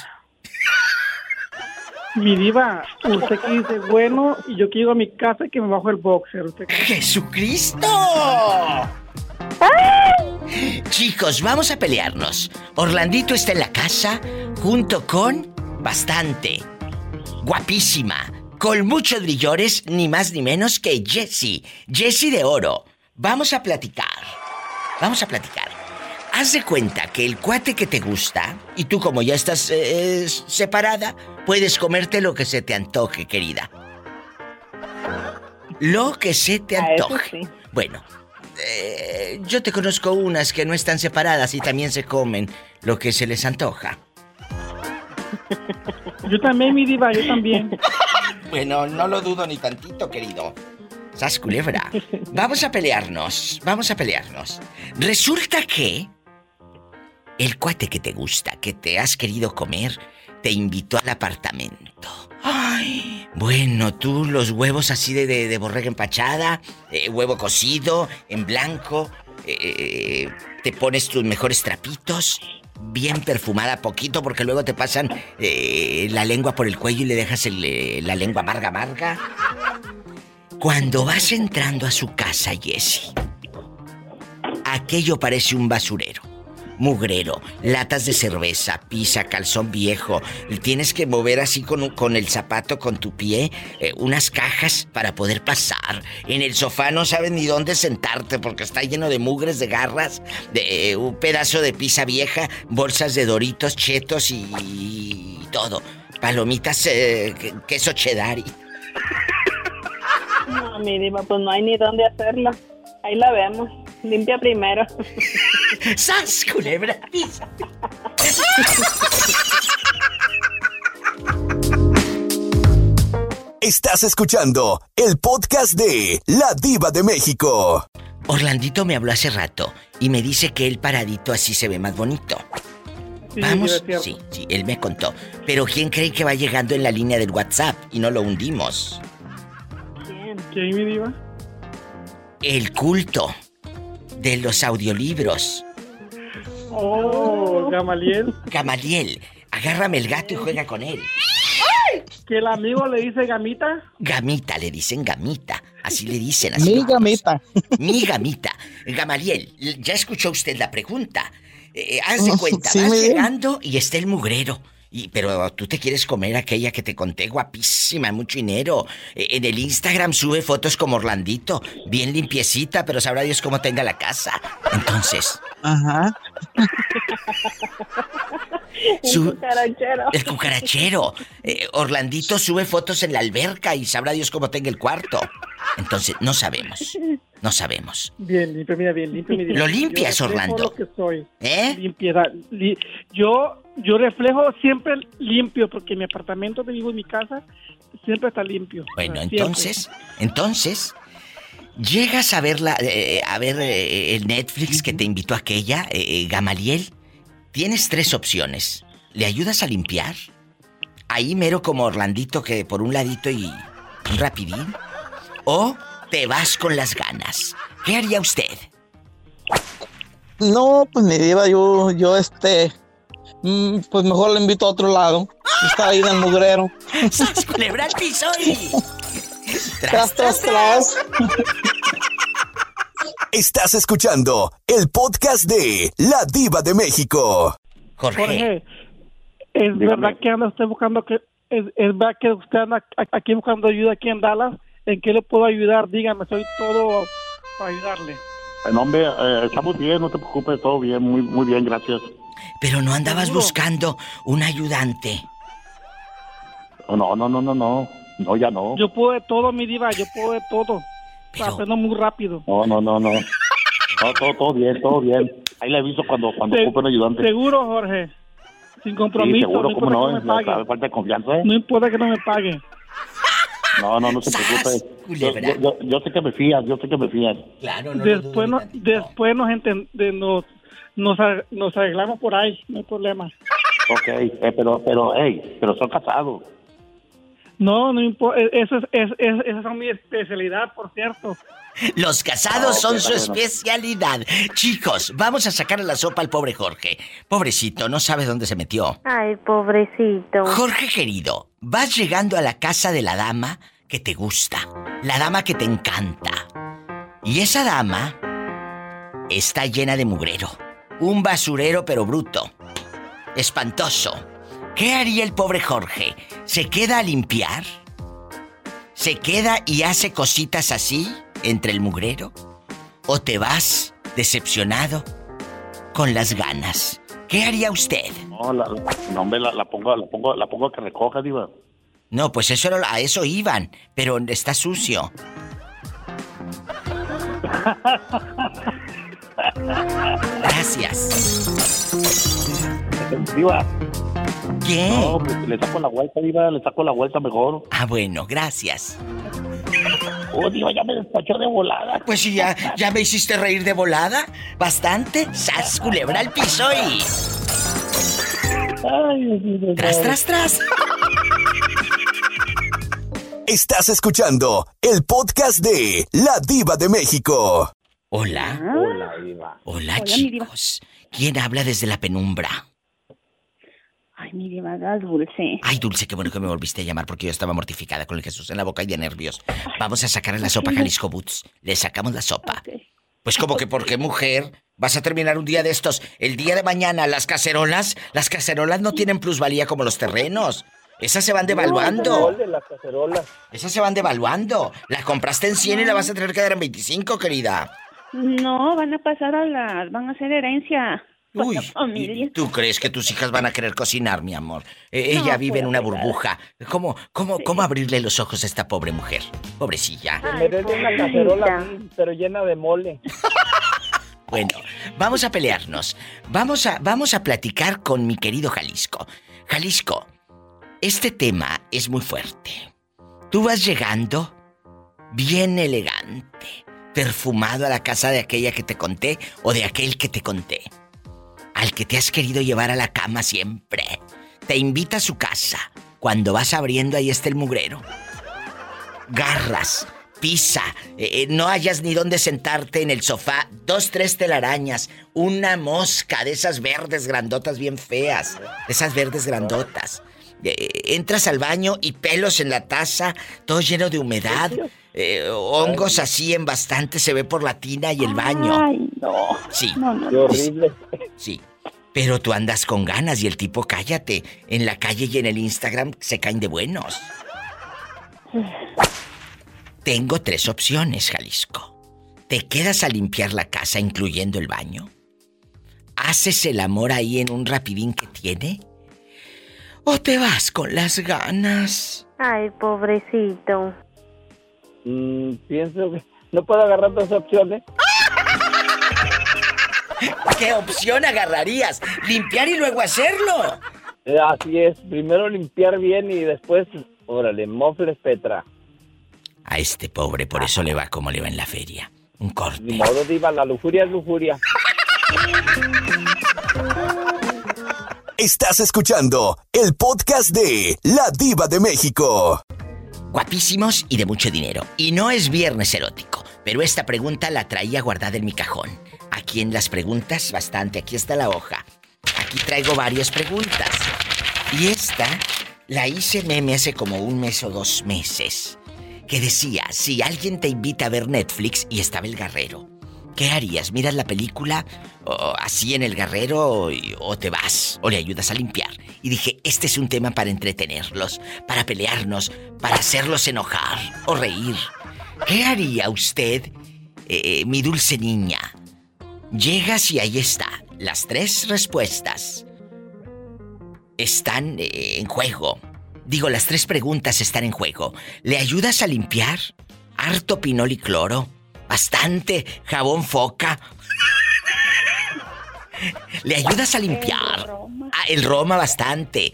Mi diva, usted que dice bueno y yo quiero a mi casa y que me bajo el boxer. ¿Usted? ¡Jesucristo! Chicos, vamos a pelearnos. Orlandito está en la casa junto con bastante. Guapísima. Con muchos brillores, ni más ni menos que Jessie. Jessie de oro. Vamos a platicar. Vamos a platicar. Haz de cuenta que el cuate que te gusta, y tú como ya estás eh, separada, puedes comerte lo que se te antoje, querida. Lo que se te A eso antoje. Bueno, eh, yo te conozco unas que no están separadas y también se comen lo que se les antoja. Yo también, mi diva, yo también. Bueno, no lo dudo ni tantito, querido. Sas culebra. Vamos a pelearnos, vamos a pelearnos. Resulta que el cuate que te gusta, que te has querido comer, te invitó al apartamento. Ay, bueno, tú los huevos así de, de, de borrega empachada, eh, huevo cocido, en blanco, eh, te pones tus mejores trapitos, bien perfumada poquito, porque luego te pasan eh, la lengua por el cuello y le dejas eh, la lengua amarga, amarga. Cuando vas entrando a su casa, Jessie, aquello parece un basurero. Mugrero, latas de cerveza, pizza, calzón viejo. Tienes que mover así con, un- con el zapato, con tu pie, eh, unas cajas para poder pasar. En el sofá no sabes ni dónde sentarte porque está lleno de mugres, de garras, de eh, un pedazo de pizza vieja, bolsas de doritos, chetos y, y todo. Palomitas, eh, que- queso cheddar. y- No, mi diva, pues no hay ni dónde hacerla. Ahí la vemos. Limpia primero. ¡Sas, culebra! Estás escuchando el podcast de La Diva de México. Orlandito me habló hace rato y me dice que él paradito así se ve más bonito. Sí, Vamos, sí, sí, él me contó. Pero ¿quién cree que va llegando en la línea del WhatsApp y no lo hundimos? ¿Quién? ¿Quién, mi diva? El culto de los audiolibros. Oh, Gamaliel. Gamaliel, agárrame el gato y juega con él. Que el amigo le dice gamita. Gamita, le dicen gamita. Así le dicen. Así Mi gamita. Mi gamita. Gamaliel, ya escuchó usted la pregunta. Eh, haz de cuenta, Sí, vas llegando y está el mugrero. Y, pero tú te quieres comer aquella que te conté, guapísima, mucho dinero. Eh, en el Instagram sube fotos como Orlandito, bien limpiecita, pero sabrá Dios cómo tenga la casa. Entonces, Ajá. Su- Un cucarachero. el cucarachero. Eh, Orlandito sube fotos en la alberca y sabrá Dios cómo tenga el cuarto. Entonces, no sabemos. No sabemos. Bien limpio, mira, bien limpio. Lo limpias, Yo Orlando. lo que soy. ¿Eh? Limpiedad. Li- yo, yo reflejo siempre limpio porque mi apartamento donde vivo en mi casa siempre está limpio. Bueno, O sea, siempre. entonces, entonces, llegas a ver la, eh, a ver eh, el Netflix que te invitó aquella, eh, Gamaliel. Tienes tres opciones. ¿Le ayudas a limpiar? Ahí mero como Orlandito que por un ladito y un rapidín. O te vas con las ganas. ¿Qué haría usted? No, pues mi diva, yo, yo este, mm, pues mejor le invito a otro lado. Está ahí en el mugrero. ¡Sas, culebra al piso y... Tras, tras, tras. Estás escuchando el podcast de La Diva de México. Jorge, ¿es verdad que anda usted buscando que es, es verdad que usted anda aquí buscando ayuda aquí en Dallas? ¿En qué le puedo ayudar? Dígame, soy todo para ayudarle. No, hombre, eh, estamos bien, no te preocupes, todo bien, muy, muy bien, gracias. Pero no andabas Seguro. buscando un ayudante. No, no, no, no, no, no, ya no. Yo puedo de todo, mi diva, yo puedo de todo. Aprendo muy rápido. No, no, no, no. No, todo, todo bien, todo bien. Ahí le aviso cuando, cuando Se- ocupe un ayudante. Seguro, Jorge. Sin Sí, compromiso. seguro, no cómo no, que ya me falta de confianza, ¿eh? No importa que no me pague. No, no, no se preocupe. Yo, yo, yo, yo sé que me fías, yo sé que me fías. Claro, después, no, después nos, enten- de- nos, nos, nos arreglamos por ahí, no hay problema. Ok, eh, pero, pero, hey, pero son casados. No, no importa. Eso es, es, es- esa es mi especialidad, por cierto. Los casados Ah, son su bueno. especialidad. Chicos, vamos a sacarle la sopa al pobre Jorge. Pobrecito, no sabe dónde se metió. Ay, pobrecito. Jorge querido, vas llegando a la casa de la dama que te gusta, la dama que te encanta. Y esa dama está llena de mugrero. Un basurero pero bruto. Espantoso. ¿Qué haría el pobre Jorge? ¿Se queda a limpiar? ¿Se queda y hace cositas así entre el mugrero? ¿O te vas decepcionado con las ganas? ¿Qué haría usted? No, la, no, hombre, la, la pongo, la pongo, la pongo a que recoja, diva. No, pues eso era- a eso iban, pero está sucio. Gracias. Diva. ¿Qué? No, pues le saco la vuelta, diva, le saco la vuelta mejor. Ah, bueno, gracias. Oh, diva, ya me despachó de volada. Pues sí, ya, ya me hiciste reír de volada. Bastante. Sas, culebra al piso y. Tras, tras, tras. Estás escuchando el podcast de La Diva de México. Hola. Hola, diva. Hola, Hola, mi diva. chicos. ¿Quién habla desde la penumbra? Ay, mi diva, dulce. Ay, Dulce, qué bueno que me volviste a llamar porque yo estaba mortificada con el Jesús en la boca y de nervios. Vamos a sacarle la sopa a Jalisco Boots. Le sacamos la sopa. Pues como que porque mujer vas a terminar un día de estos. El día de mañana las cacerolas, las cacerolas no tienen plusvalía como los terrenos. Esas se van devaluando. de las cacerolas. Esas se van devaluando. La compraste en 100 y la vas a tener que dar en 25, querida. No, van a pasar a la... van a ser herencia. Uy. ¿Tú crees que tus hijas van a querer cocinar, mi amor? Eh, No, ella vive en una pura burbuja. ¿Cómo, cómo, cómo abrirle los ojos a esta pobre mujer? Pobrecilla. Me des una cacerola, pero llena de mole. Bueno, vamos a pelearnos. Vamos a, vamos a platicar con mi querido Jalisco. Jalisco, este tema es muy fuerte. Tú vas llegando bien elegante, perfumado a la casa de aquella que te conté o de aquel que te conté. Al que te has querido llevar a la cama siempre. Te invita a su casa. Cuando vas abriendo ahí está el mugrero. Garras, pisa, eh, eh, no hayas ni dónde sentarte en el sofá, dos, tres telarañas, una mosca de esas verdes grandotas bien feas, esas verdes grandotas. Eh, entras al baño y pelos en la taza, todo lleno de humedad, eh, hongos así en bastante se ve por la tina y el baño. Ay, no. Sí. No, no, Qué horrible. Sí. Pero tú andas con ganas y el tipo cállate. En la calle y en el Instagram se caen de buenos. Tengo tres opciones, Jalisco. ¿Te quedas a limpiar la casa incluyendo el baño? ¿Haces el amor ahí en un rapidín que tiene? ¿O te vas con las ganas? Ay, pobrecito. Mm, pienso que no puedo agarrar dos opciones. ¿Qué opción agarrarías? ¿Limpiar y luego hacerlo? Eh, Así es, primero limpiar bien y después, órale, mofles Petra. A este pobre por eso le va como le va en la feria. Un corte. Ni modo, diva, la lujuria es lujuria. Estás escuchando el podcast de La Diva de México. Guapísimos y de mucho dinero. Y no es viernes erótico, pero esta pregunta la traía guardada en mi cajón. Aquí en las preguntas, bastante. Aquí está la hoja. Aquí traigo varias preguntas. Y esta la hice meme hace como un mes o dos meses. Que decía, si alguien te invita a ver Netflix y estaba el guerrero, ¿qué harías? ¿Miras la película o así en el guerrero o te vas o le ayudas a limpiar? Y dije, este es un tema para entretenerlos, para pelearnos, para hacerlos enojar o reír. ¿Qué haría usted, eh, mi dulce niña? Llegas y ahí está, las tres respuestas están eh, en juego. Digo, las tres preguntas están en juego. ¿Le ayudas a limpiar? Harto pinol y cloro. Bastante jabón foca. ¿Le ayudas a limpiar? Ah, el Roma bastante.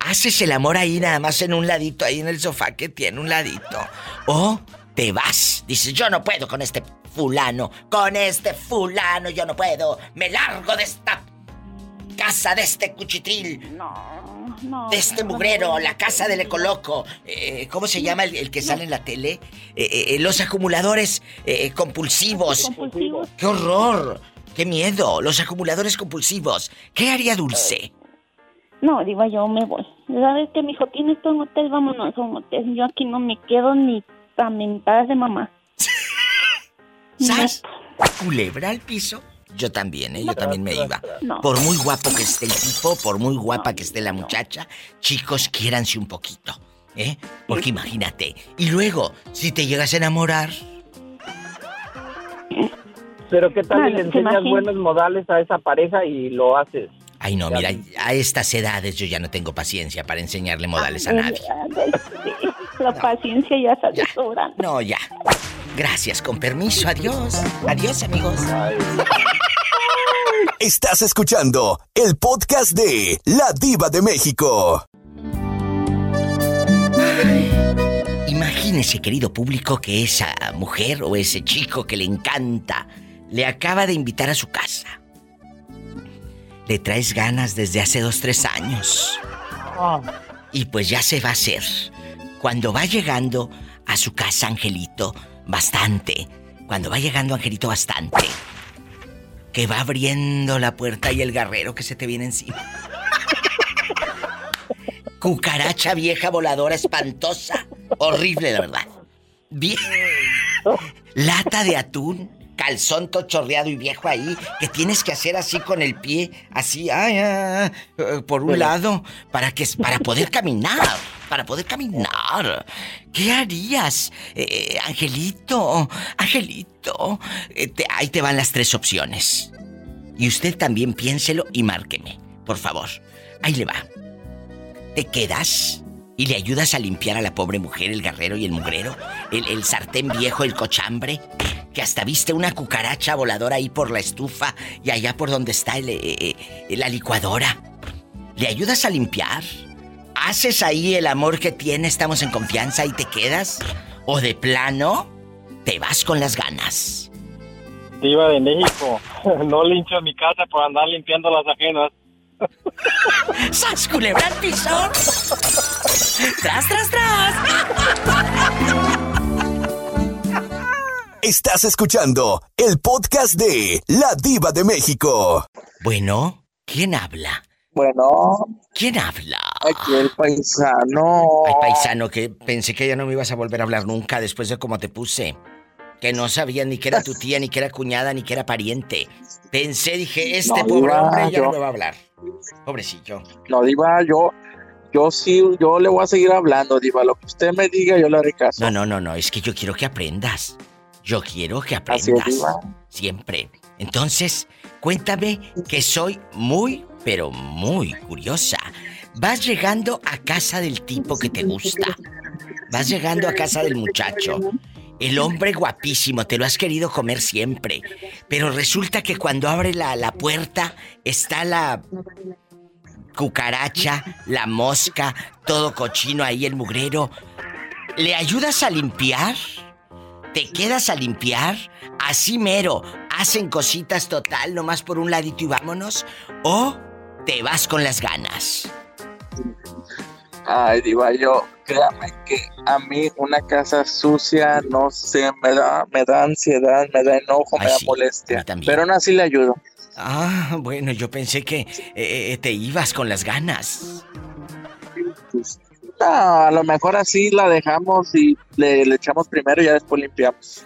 Haces el amor ahí nada más en un ladito, ahí en el sofá que tiene un ladito. O te vas. Dices, yo no puedo con este fulano. Con este fulano yo no puedo. Me largo de esta casa de este cuchitril. No, no. De este mugrero, la casa del ecoloco. Eh, ¿Cómo se llama el, el que sale en la tele? Eh, eh, los acumuladores eh, compulsivos. Compulsivos. ¡Qué horror! ¡Qué miedo! Los acumuladores compulsivos. ¿Qué haría Dulce? No, diva, yo me voy. ¿Sabes qué, mijo? Tienes todo un hotel, vámonos a un hotel. Yo aquí no me quedo ni a mentadas de mamá. ¿Sabes? Culebra al piso. Yo también, ¿eh? Yo también me iba. No. Por muy guapo que esté el tipo, por muy guapa que esté la muchacha, chicos, quiéranse un poquito, ¿eh? Porque imagínate. Y luego, si te llegas a enamorar, Pero qué tal le ¿te enseñas buenos modales a esa pareja y lo haces. Ay, no, mira, a estas edades yo ya no tengo paciencia para enseñarle modales a nadie. La paciencia ya está. No, ya. Gracias, con permiso, adiós. Adiós, amigos. Estás escuchando el podcast de La Diva de México. Imagínese, querido público, que esa mujer o ese chico que le encanta le acaba de invitar a su casa. Le traes ganas desde hace dos, tres años. Y pues ya se va a hacer. Cuando va llegando a su casa, Angelito, bastante. Cuando va llegando Angelito, bastante. Que va abriendo la puerta y el guerrero que se te viene encima. Cucaracha vieja voladora espantosa. Horrible, la verdad. Bien. Lata de atún, calzón todo chorreado y viejo ahí, que tienes que hacer así con el pie, así, ay, ay, ay, por un lado, para que para poder caminar, para poder caminar. ¿Qué harías, Eh, Angelito? Angelito, Eh, te- ahí te van las tres opciones. Y usted también piénselo y márqueme, por favor. Ahí le va. ¿Te quedas y le ayudas a limpiar a la pobre mujer, el guerrero y el mugrero? El, el sartén viejo, el cochambre, que hasta viste una cucaracha voladora ahí por la estufa y allá por donde está el, eh, eh, la licuadora. ¿Le ayudas a limpiar? ¿Haces ahí el amor que tiene, estamos en confianza y te quedas? ¿O de plano, te vas con las ganas? Diva de México. No lincho mi casa por andar limpiando las ajenas. ¡Sas, culebra! ¡Tras, tras, tras! Estás escuchando el podcast de La Diva de México. Bueno, ¿quién habla? Bueno. ¿Quién habla? Aquí el paisano. Ay, paisano, que pensé que ya no me ibas a volver a hablar nunca después de cómo te puse. Que no sabía ni que era tu tía, ni que era cuñada, ni que era pariente. Pensé, dije, este No, pobre Diva, hombre ya yo- no me va a hablar. Pobrecillo. No, Diva, yo, yo sí, yo le voy a seguir hablando, Diva. Lo que usted me diga, yo le haré caso. No, no, no, no, es que yo quiero que aprendas. Yo quiero que es, aprendas. Siempre. Entonces, cuéntame que soy muy, pero muy curiosa. Vas llegando a casa del tipo que te gusta. Vas llegando a casa del muchacho. El hombre guapísimo, te lo has querido comer siempre. Pero resulta que cuando abre la, la puerta está la cucaracha, la mosca, todo cochino ahí, el mugrero. ¿Le ayudas a limpiar? ¿Te quedas a limpiar? Así mero, hacen cositas total, nomás por un ladito y vámonos. ¿O te vas con las ganas? Ay, Diva, yo, créame que a mí una casa sucia, no sé, me da, me da ansiedad, me da enojo, me da molestia. Pero aún así le ayudo. Ah, bueno, yo pensé que eh, eh, te ibas con las ganas. No, a lo mejor así la dejamos y le, le echamos primero y ya después limpiamos.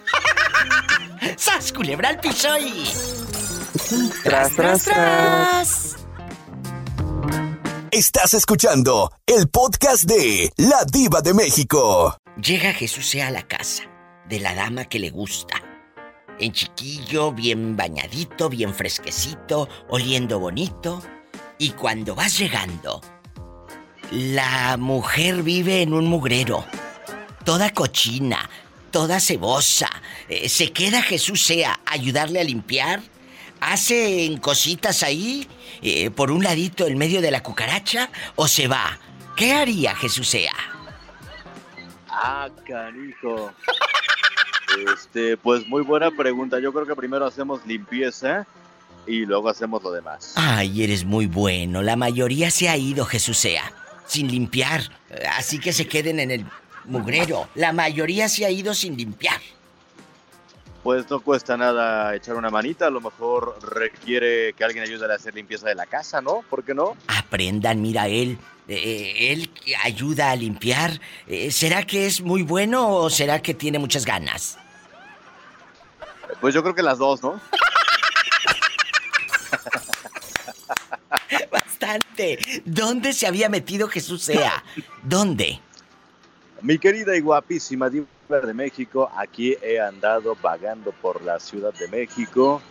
¡Sas, culebra al piso y... Tras, tras, tras. Estás escuchando el podcast de La Diva de México. Llega Jesús a la casa de la dama que le gusta. En chiquillo, bien bañadito, bien fresquecito, oliendo bonito. Y cuando vas llegando, la mujer vive en un mugrero. Toda cochina, toda cebosa. Eh, se queda Jesús sea a ayudarle a limpiar. Hacen cositas ahí, eh, por un ladito en medio de la cucaracha, o se va. ¿Qué haría Jesús sea? Ah, canijo. Este, pues muy buena pregunta. Yo creo que primero hacemos limpieza y luego hacemos lo demás. Ay, eres muy bueno. La mayoría se ha ido, Jesús sea, sin limpiar. Así que se queden en el mugrero. La mayoría se ha ido sin limpiar. Pues no cuesta nada echar una manita, a lo mejor requiere que alguien ayude a hacer limpieza de la casa, ¿no? ¿Por qué no? Aprendan, mira, él, eh, él ayuda a limpiar. Eh, ¿Será que es muy bueno o será que tiene muchas ganas? Pues yo creo que las dos, ¿no? Bastante. ¿Dónde se había metido Jesús sea? ¿Dónde? Mi querida y guapísima diva de México, aquí he andado vagando por la Ciudad de México.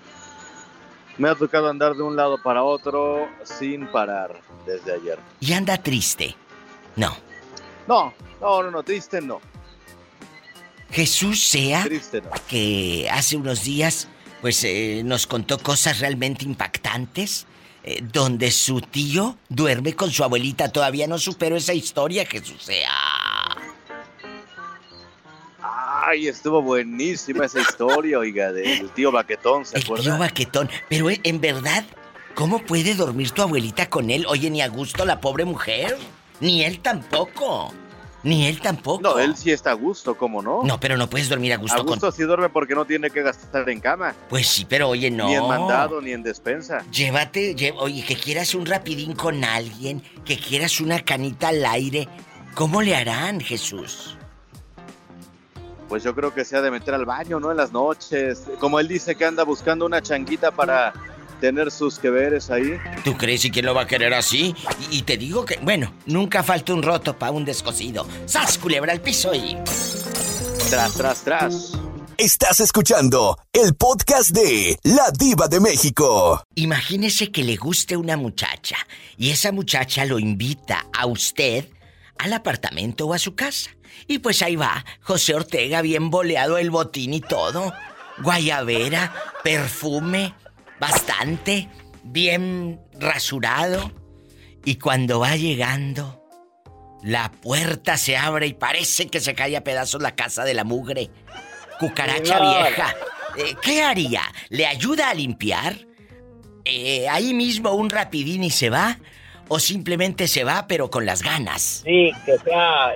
Me ha tocado andar de un lado para otro sin parar desde ayer. ¿Y anda triste? No. No, no, no, no, triste no. Jesús sea Triste no. que hace unos días pues eh, nos contó cosas realmente impactantes eh, donde su tío duerme con su abuelita. Todavía no supero esa historia, Jesús sea. Ay, estuvo buenísima esa historia, oiga, del tío Baquetón, ¿se El acuerda? tío Baquetón. Pero eh, en verdad, ¿cómo puede dormir tu abuelita con él? Oye, ni a gusto la pobre mujer. Ni él tampoco. Ni él tampoco. No, él sí está a gusto, ¿cómo no? No, pero no puedes dormir a gusto, a gusto sí duerme porque no tiene que gastar en cama. Pues sí, pero oye, no. Ni en mandado, ni en despensa. Llévate, lle- oye, que quieras un rapidín con alguien, que quieras una canita al aire. ¿Cómo le harán, Jesús? Pues yo creo que se ha de meter al baño, ¿no? En las noches. Como él dice que anda buscando una changuita para tener sus que veres ahí. ¿Tú crees y quién lo va a querer así? Y, y te digo que, bueno, nunca falta un roto para un descosido. ¡Sas, culebra al piso y... Tras, tras, tras. Estás escuchando el podcast de La Diva de México. Imagínese que le guste una muchacha y esa muchacha lo invita a usted al apartamento o a su casa. Y pues ahí va, José Ortega bien boleado el botín y todo. Guayabera, perfume, bastante, bien rasurado. Y cuando va llegando, la puerta se abre y parece que se cae a pedazos la casa de la mugre. Cucaracha No. vieja. Eh, ¿Qué haría? ¿Le ayuda a limpiar? Eh, ahí mismo un rapidín y se va. ¿O simplemente se va pero con las ganas? Sí, que sea,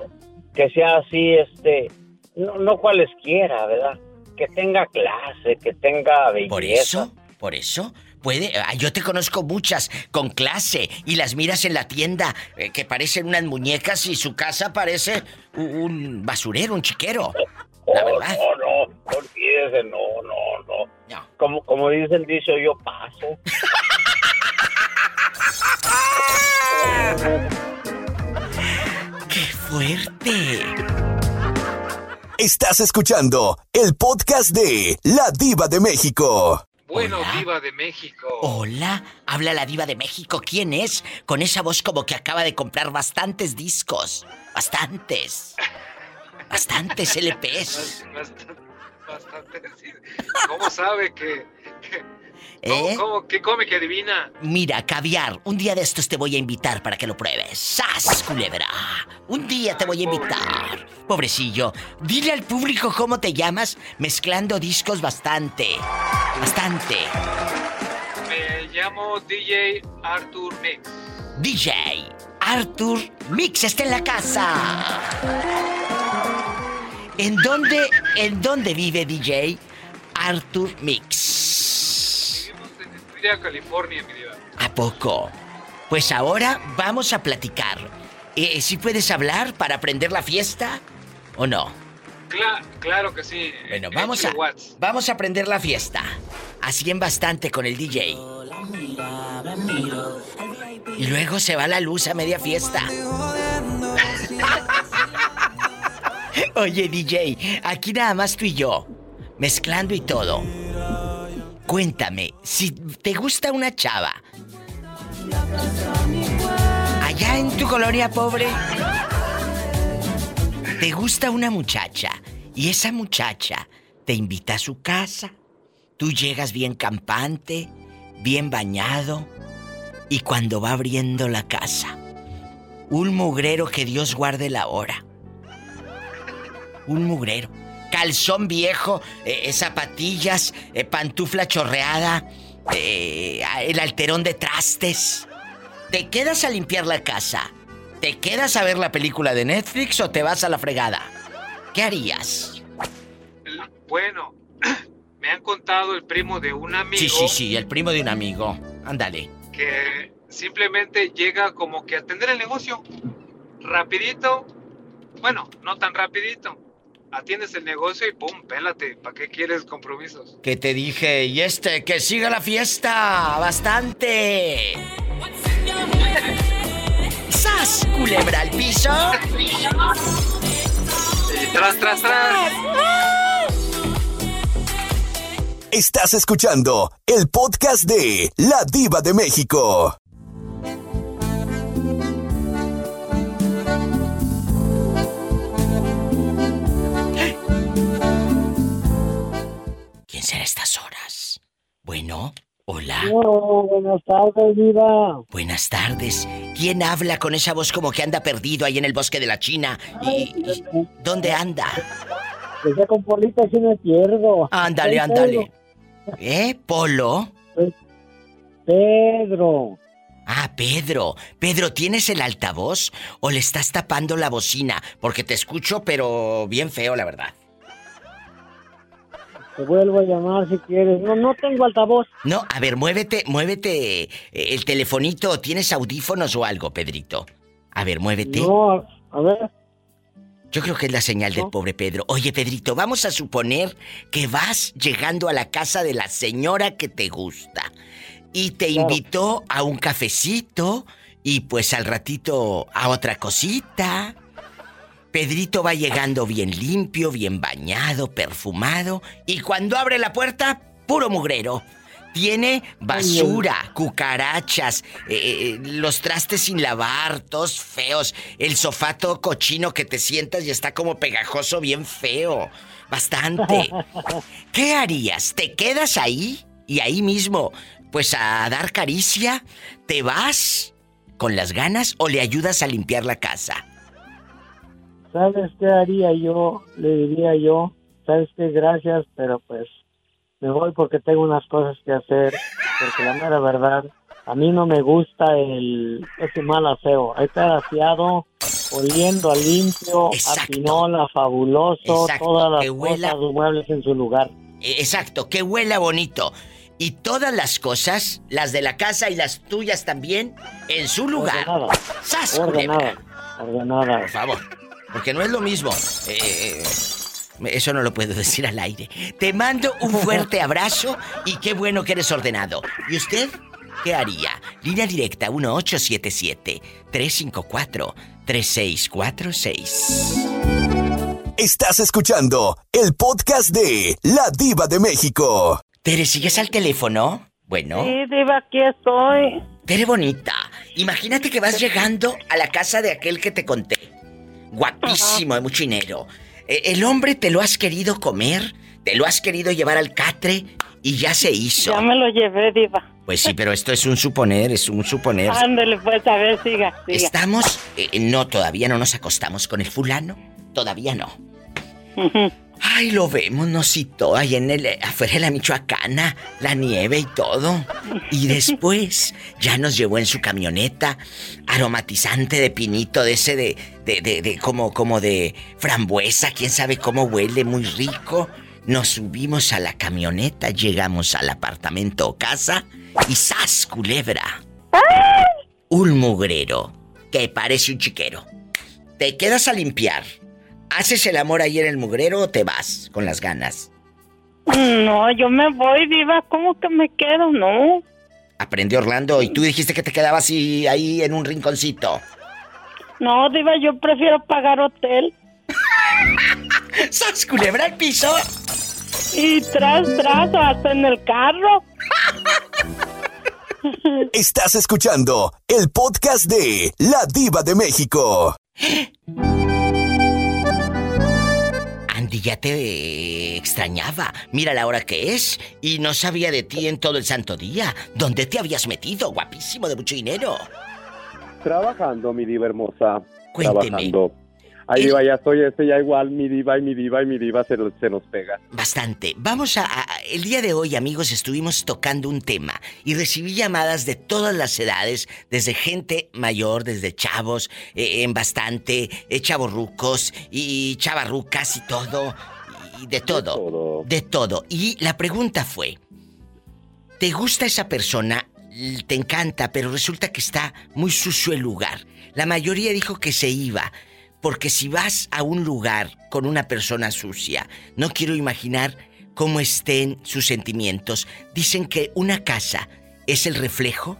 que sea así, este, no, no cualesquiera, ¿verdad? Que tenga clase, que tenga belleza. Por eso, por eso. Puede, ah, yo te conozco muchas con clase y las miras en la tienda eh, que parecen unas muñecas y su casa parece un, un basurero, un chiquero. La verdad. No, no, olvídese, no, no, no. Como, como dice el dicho, yo paso. ¡Qué fuerte! Estás escuchando el podcast de La Diva de México. Bueno, Diva de México. Hola, habla la diva de México. ¿Quién es? Con esa voz como que acaba de comprar bastantes discos. Bastantes. Bastantes LPs. Bastante, bastante, sí. ¿Cómo sabe que... que- ¿Eh? ¿Cómo, cómo- qué come que adivina? Mira, caviar, un día de estos te voy a invitar para que lo pruebes. ¡Sas, culebra! Un día te voy a invitar. Pobrecillo, dile al público cómo te llamas mezclando discos bastante. Bastante. Me llamo DJ Arthur Mix. DJ Arthur Mix está en la casa. ¿En dónde, en dónde vive DJ Arthur Mix? California, mi diva. ¿A poco? Pues ahora vamos a platicar. Eh, ¿Si puedes hablar para aprender la fiesta o no? Cla- claro que sí. Bueno, vamos a, vamos a aprender la fiesta. Así en bastante con el DJ. Y luego se va la luz a media fiesta. Oye, DJ, aquí nada más tú y yo, mezclando y todo. Cuéntame, si te gusta una chava, allá en tu colonia pobre, te gusta una muchacha y esa muchacha te invita a su casa. Tú llegas bien campante, bien bañado y cuando va abriendo la casa, un mugrero que Dios guarde la hora. Un mugrero. Calzón viejo, eh, eh, zapatillas, eh, pantufla chorreada, eh, el alterón de trastes. ¿Te quedas a limpiar la casa? ¿Te quedas a ver la película de Netflix o te vas a la fregada? ¿Qué harías? Bueno, me han contado el primo de un amigo. Sí, sí, sí, el primo de un amigo. Ándale. Que simplemente llega como que a atender el negocio. Rapidito. Bueno, no tan rapidito. Atiendes el negocio y pum, pélate. ¿Para qué quieres compromisos? Que te dije, y este, que siga la fiesta. Bastante. ¡Sas! Culebra al piso. tras, tras, tras. Estás escuchando el podcast de La Diva de México. A estas horas? Bueno, hola. Oh, buenas tardes, Diva. Buenas tardes. ¿Quién habla con esa voz como que anda perdido ahí en el bosque de la China? ¿Y, y- dónde anda? Ese con Polita sí me pierdo. Ándale, ándale. ¿Eh? ¿Polo? Pedro. Ah, Pedro. Pedro, ¿tienes el altavoz o le estás tapando la bocina? Porque te escucho, pero bien feo, la verdad. Te vuelvo a llamar si quieres. No, no tengo altavoz. No, a ver, muévete, muévete eh, el telefonito. ¿Tienes audífonos o algo, Pedrito? A ver, muévete. No, a ver. Yo creo que es la señal del pobre Pedro. Oye, Pedrito, vamos a suponer que vas llegando a la casa de la señora que te gusta. Y te invitó a un cafecito y pues al ratito a otra cosita. Pedrito va llegando bien limpio, bien bañado, perfumado. Y cuando abre la puerta, puro mugrero. Tiene basura, cucarachas, eh, eh, los trastes sin lavar, todos feos, el sofá todo cochino que te sientas y está como pegajoso, bien feo. Bastante. ¿Qué harías? ¿Te quedas ahí y ahí mismo, pues a dar caricia? ¿Te vas con las ganas o le ayudas a limpiar la casa? ¿Sabes qué haría yo? Le diría yo, ¿sabes qué? Gracias, pero pues me voy porque tengo unas cosas que hacer. Porque la mera verdad, a mí no me gusta el ese mal aseo. Estar aseado, oliendo a limpio, a pinola, fabuloso, Exacto, todas las que huela- cosas, los muebles en su lugar. Eh, Exacto, que huela bonito. Y todas las cosas, las de la casa y las tuyas también, en su lugar. Ordenada. ¡Sas, Ordenada. Ordenada. Por favor. Porque no es lo mismo. Eh, eh, eso no lo puedo decir al aire. Te mando un fuerte abrazo y qué bueno que eres ordenado. ¿Y usted qué haría? Línea directa 1877-354-3646. Estás escuchando el podcast de La Diva de México. Tere, ¿sigues al teléfono? Bueno. Sí, Diva, aquí estoy. Tere bonita, imagínate que vas llegando a la casa de aquel que te conté. Guapísimo, de mucho dinero. Eh, El hombre te lo has querido comer, te lo has querido llevar al catre y ya se hizo. Ya me lo llevé, Diva. Pues sí, pero esto es un suponer, es un suponer. Ándale, pues, a ver, siga, siga. Estamos, eh, no, todavía no nos acostamos con el fulano, todavía no. Ay, lo vemos, nos citó ahí en el, afuera de la Michoacana, la nieve y todo. Y después ya nos llevó en su camioneta, aromatizante de pinito, de ese de, de, de, de como, como de frambuesa, quién sabe cómo huele, muy rico. Nos subimos a la camioneta, llegamos al apartamento o casa y ¡zas, culebra! Un mugrero que parece un chiquero. Te quedas a limpiar. ¿Haces el amor ahí en el mugrero o te vas con las ganas? No, yo me voy, Diva. ¿Cómo que me quedo? No. Aprende Orlando y tú dijiste que te quedabas y- ahí en un rinconcito. No, Diva, yo prefiero pagar hotel. ¡Sas, culebra al piso! Y tras, tras, hasta en el carro. Estás escuchando el podcast de La Diva de México. Ya te extrañaba. Mira la hora que es y no sabía de ti en todo el santo día. ¿Dónde te habías metido? Guapísimo de mucho dinero. Trabajando, mi diva hermosa. Cuénteme. Trabajando. Ahí va, ya estoy, este ya igual, mi diva y mi diva y mi diva se, se nos pega. Bastante. Vamos a, a- El día de hoy, amigos, estuvimos tocando un tema y recibí llamadas de todas las edades, desde gente mayor, desde chavos, eh, en bastante, eh, chavorrucos y chavarrucas y todo. Y de todo. De todo. Y la pregunta fue: ¿te gusta esa persona? Te encanta, pero resulta que está muy sucio el lugar. La mayoría dijo que se iba. Porque si vas a un lugar con una persona sucia, no quiero imaginar cómo estén sus sentimientos. Dicen que una casa es el reflejo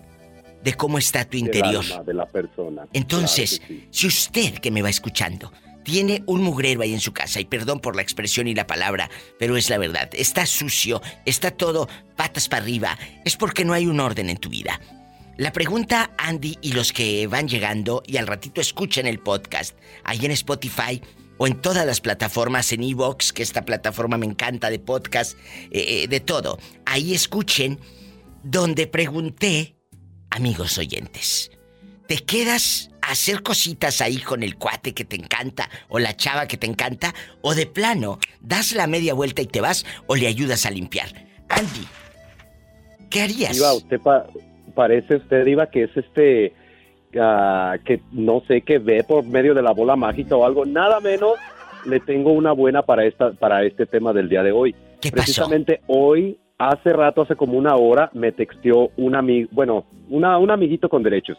de cómo está tu interior. alma de la persona. Entonces, Claro que sí. si usted que me va escuchando tiene un mugrero ahí en su casa, y perdón por la expresión y la palabra, pero es la verdad, está sucio, está todo patas para arriba, es porque no hay un orden en tu vida. La pregunta, Andy, y los que van llegando y al ratito escuchen el podcast, ahí en Spotify o en todas las plataformas, en Evox, que esta plataforma me encanta de podcast, eh, eh, de todo. Ahí escuchen donde pregunté, amigos oyentes, ¿te quedas a hacer cositas ahí con el cuate que te encanta o la chava que te encanta? ¿O de plano, das la media vuelta y te vas o le ayudas a limpiar? Andy, ¿qué harías? Parece usted, Diva, que es este, ah, que no sé, que ve por medio de la bola mágica o algo. Nada menos le tengo una buena para, esta, para este tema del día de hoy. ¿Qué Precisamente hoy, hace rato, hace como una hora, me texteó un amigo, bueno, una, un amiguito con derechos.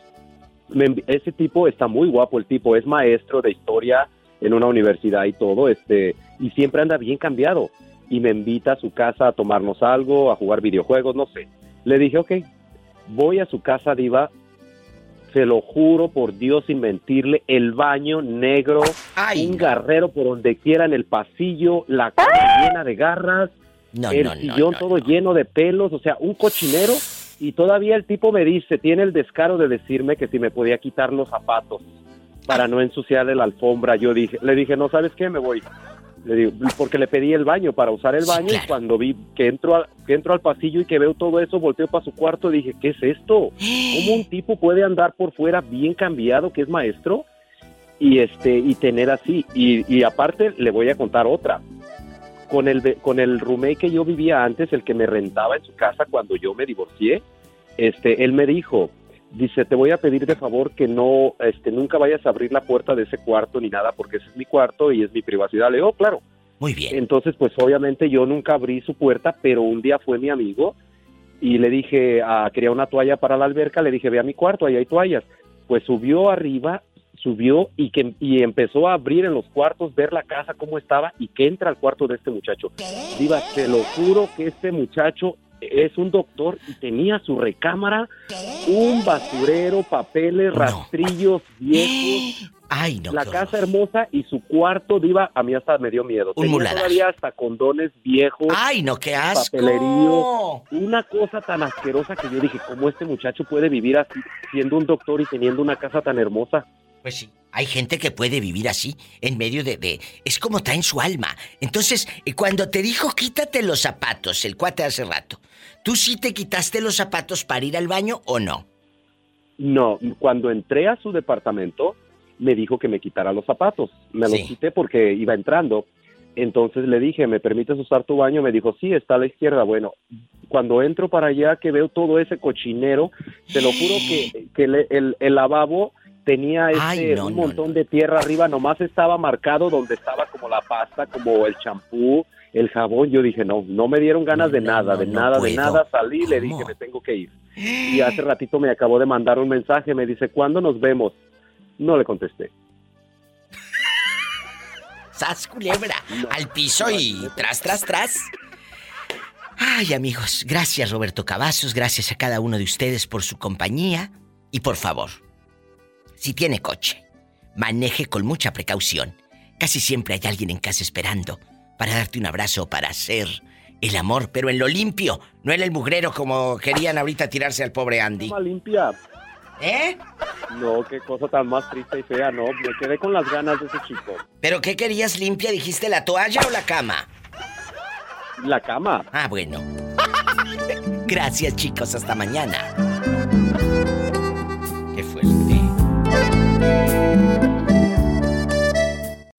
Me ese tipo está muy guapo, el tipo es maestro de historia en una universidad y todo, este, y siempre anda bien cambiado. Y me invita a su casa a tomarnos algo, a jugar videojuegos, no sé. Le dije, ok, voy a su casa, Diva. Se lo juro por Dios sin mentirle, el baño negro, un garrero por donde quiera en el pasillo, la cama llena de garras, No, el no, no, sillón todo lleno de pelos, o sea, un cochinero. Y todavía el tipo me dice, tiene el descaro de decirme que si me podía quitar los zapatos para no ensuciarle la alfombra. Yo dije, le dije, no sabes qué, me voy. Le digo, porque le pedí el baño para usar el baño y cuando vi que entro, al, que entro al pasillo y que veo todo eso, volteo para su cuarto y dije, ¿qué es esto? ¿Cómo un tipo puede andar por fuera bien cambiado, que es maestro? Y este y tener así. Y, y aparte le voy a contar otra. Con el, con el roommate que yo vivía antes, el que me rentaba en su casa cuando yo me divorcié, este, él me dijo, dice, te voy a pedir de favor que no, este, nunca vayas a abrir la puerta de ese cuarto ni nada, porque ese es mi cuarto y es mi privacidad. Le digo, "Oh, claro. Muy bien. Entonces, pues obviamente yo nunca abrí su puerta, pero un día fue mi amigo y le dije, ah, quería una toalla para la alberca, le dije, ve a mi cuarto, ahí hay toallas. Pues subió arriba, subió y que y empezó a abrir en los cuartos, ver la casa cómo estaba y que entra al cuarto de este muchacho. Diva, te lo juro que este muchacho es un doctor y tenía su recámara, un basurero, papeles, rastrillos viejos. Ay, no. La casa hermosa y su cuarto, Diva, a mí hasta me dio miedo. Un Tenía todavía hasta condones viejos. Ay, no, qué asco. Papelerío. Una cosa tan asquerosa que yo dije, ¿cómo este muchacho puede vivir así, siendo un doctor y teniendo una casa tan hermosa? Pues sí. Hay gente que puede vivir así, en medio de... de- es como está en su alma. Entonces, eh, cuando te dijo quítate los zapatos, el cuate hace rato, ¿tú sí te quitaste los zapatos para ir al baño o no? No, cuando entré a su departamento, me dijo que me quitara los zapatos. Me los quité porque iba entrando. Entonces le dije, ¿me permites usar tu baño? Me dijo, sí, está a la izquierda. Bueno, cuando entro para allá, que veo todo ese cochinero, te lo juro que, que le- el, el lavabo tenía Ay, no, un no, montón de tierra arriba, nomás estaba marcado donde estaba como la pasta, como el champú, el jabón. Yo dije, no, no me dieron ganas de nada, de no nada, de nada. Salí y le dije, me tengo que ir. Y hace ratito me acabó de mandar un mensaje, me dice, ¿cuándo nos vemos? No le contesté. ¡Sas, culebra! Al piso y tras, tras, tras. Ay, amigos, gracias Roberto Cavazos, gracias a cada uno de ustedes por su compañía. Y por favor, si tiene coche, maneje con mucha precaución. Casi siempre hay alguien en casa esperando para darte un abrazo, para hacer el amor, pero en lo limpio, no en el mugrero como querían ahorita tirarse al pobre Andy. Limpia. ¿Eh? No, qué cosa tan más triste y fea, no. Me quedé con las ganas de ese chico. ¿Pero qué querías limpia? ¿Dijiste la toalla o la cama? La cama. Ah, bueno. Gracias, chicos. Hasta mañana. Qué fuerte.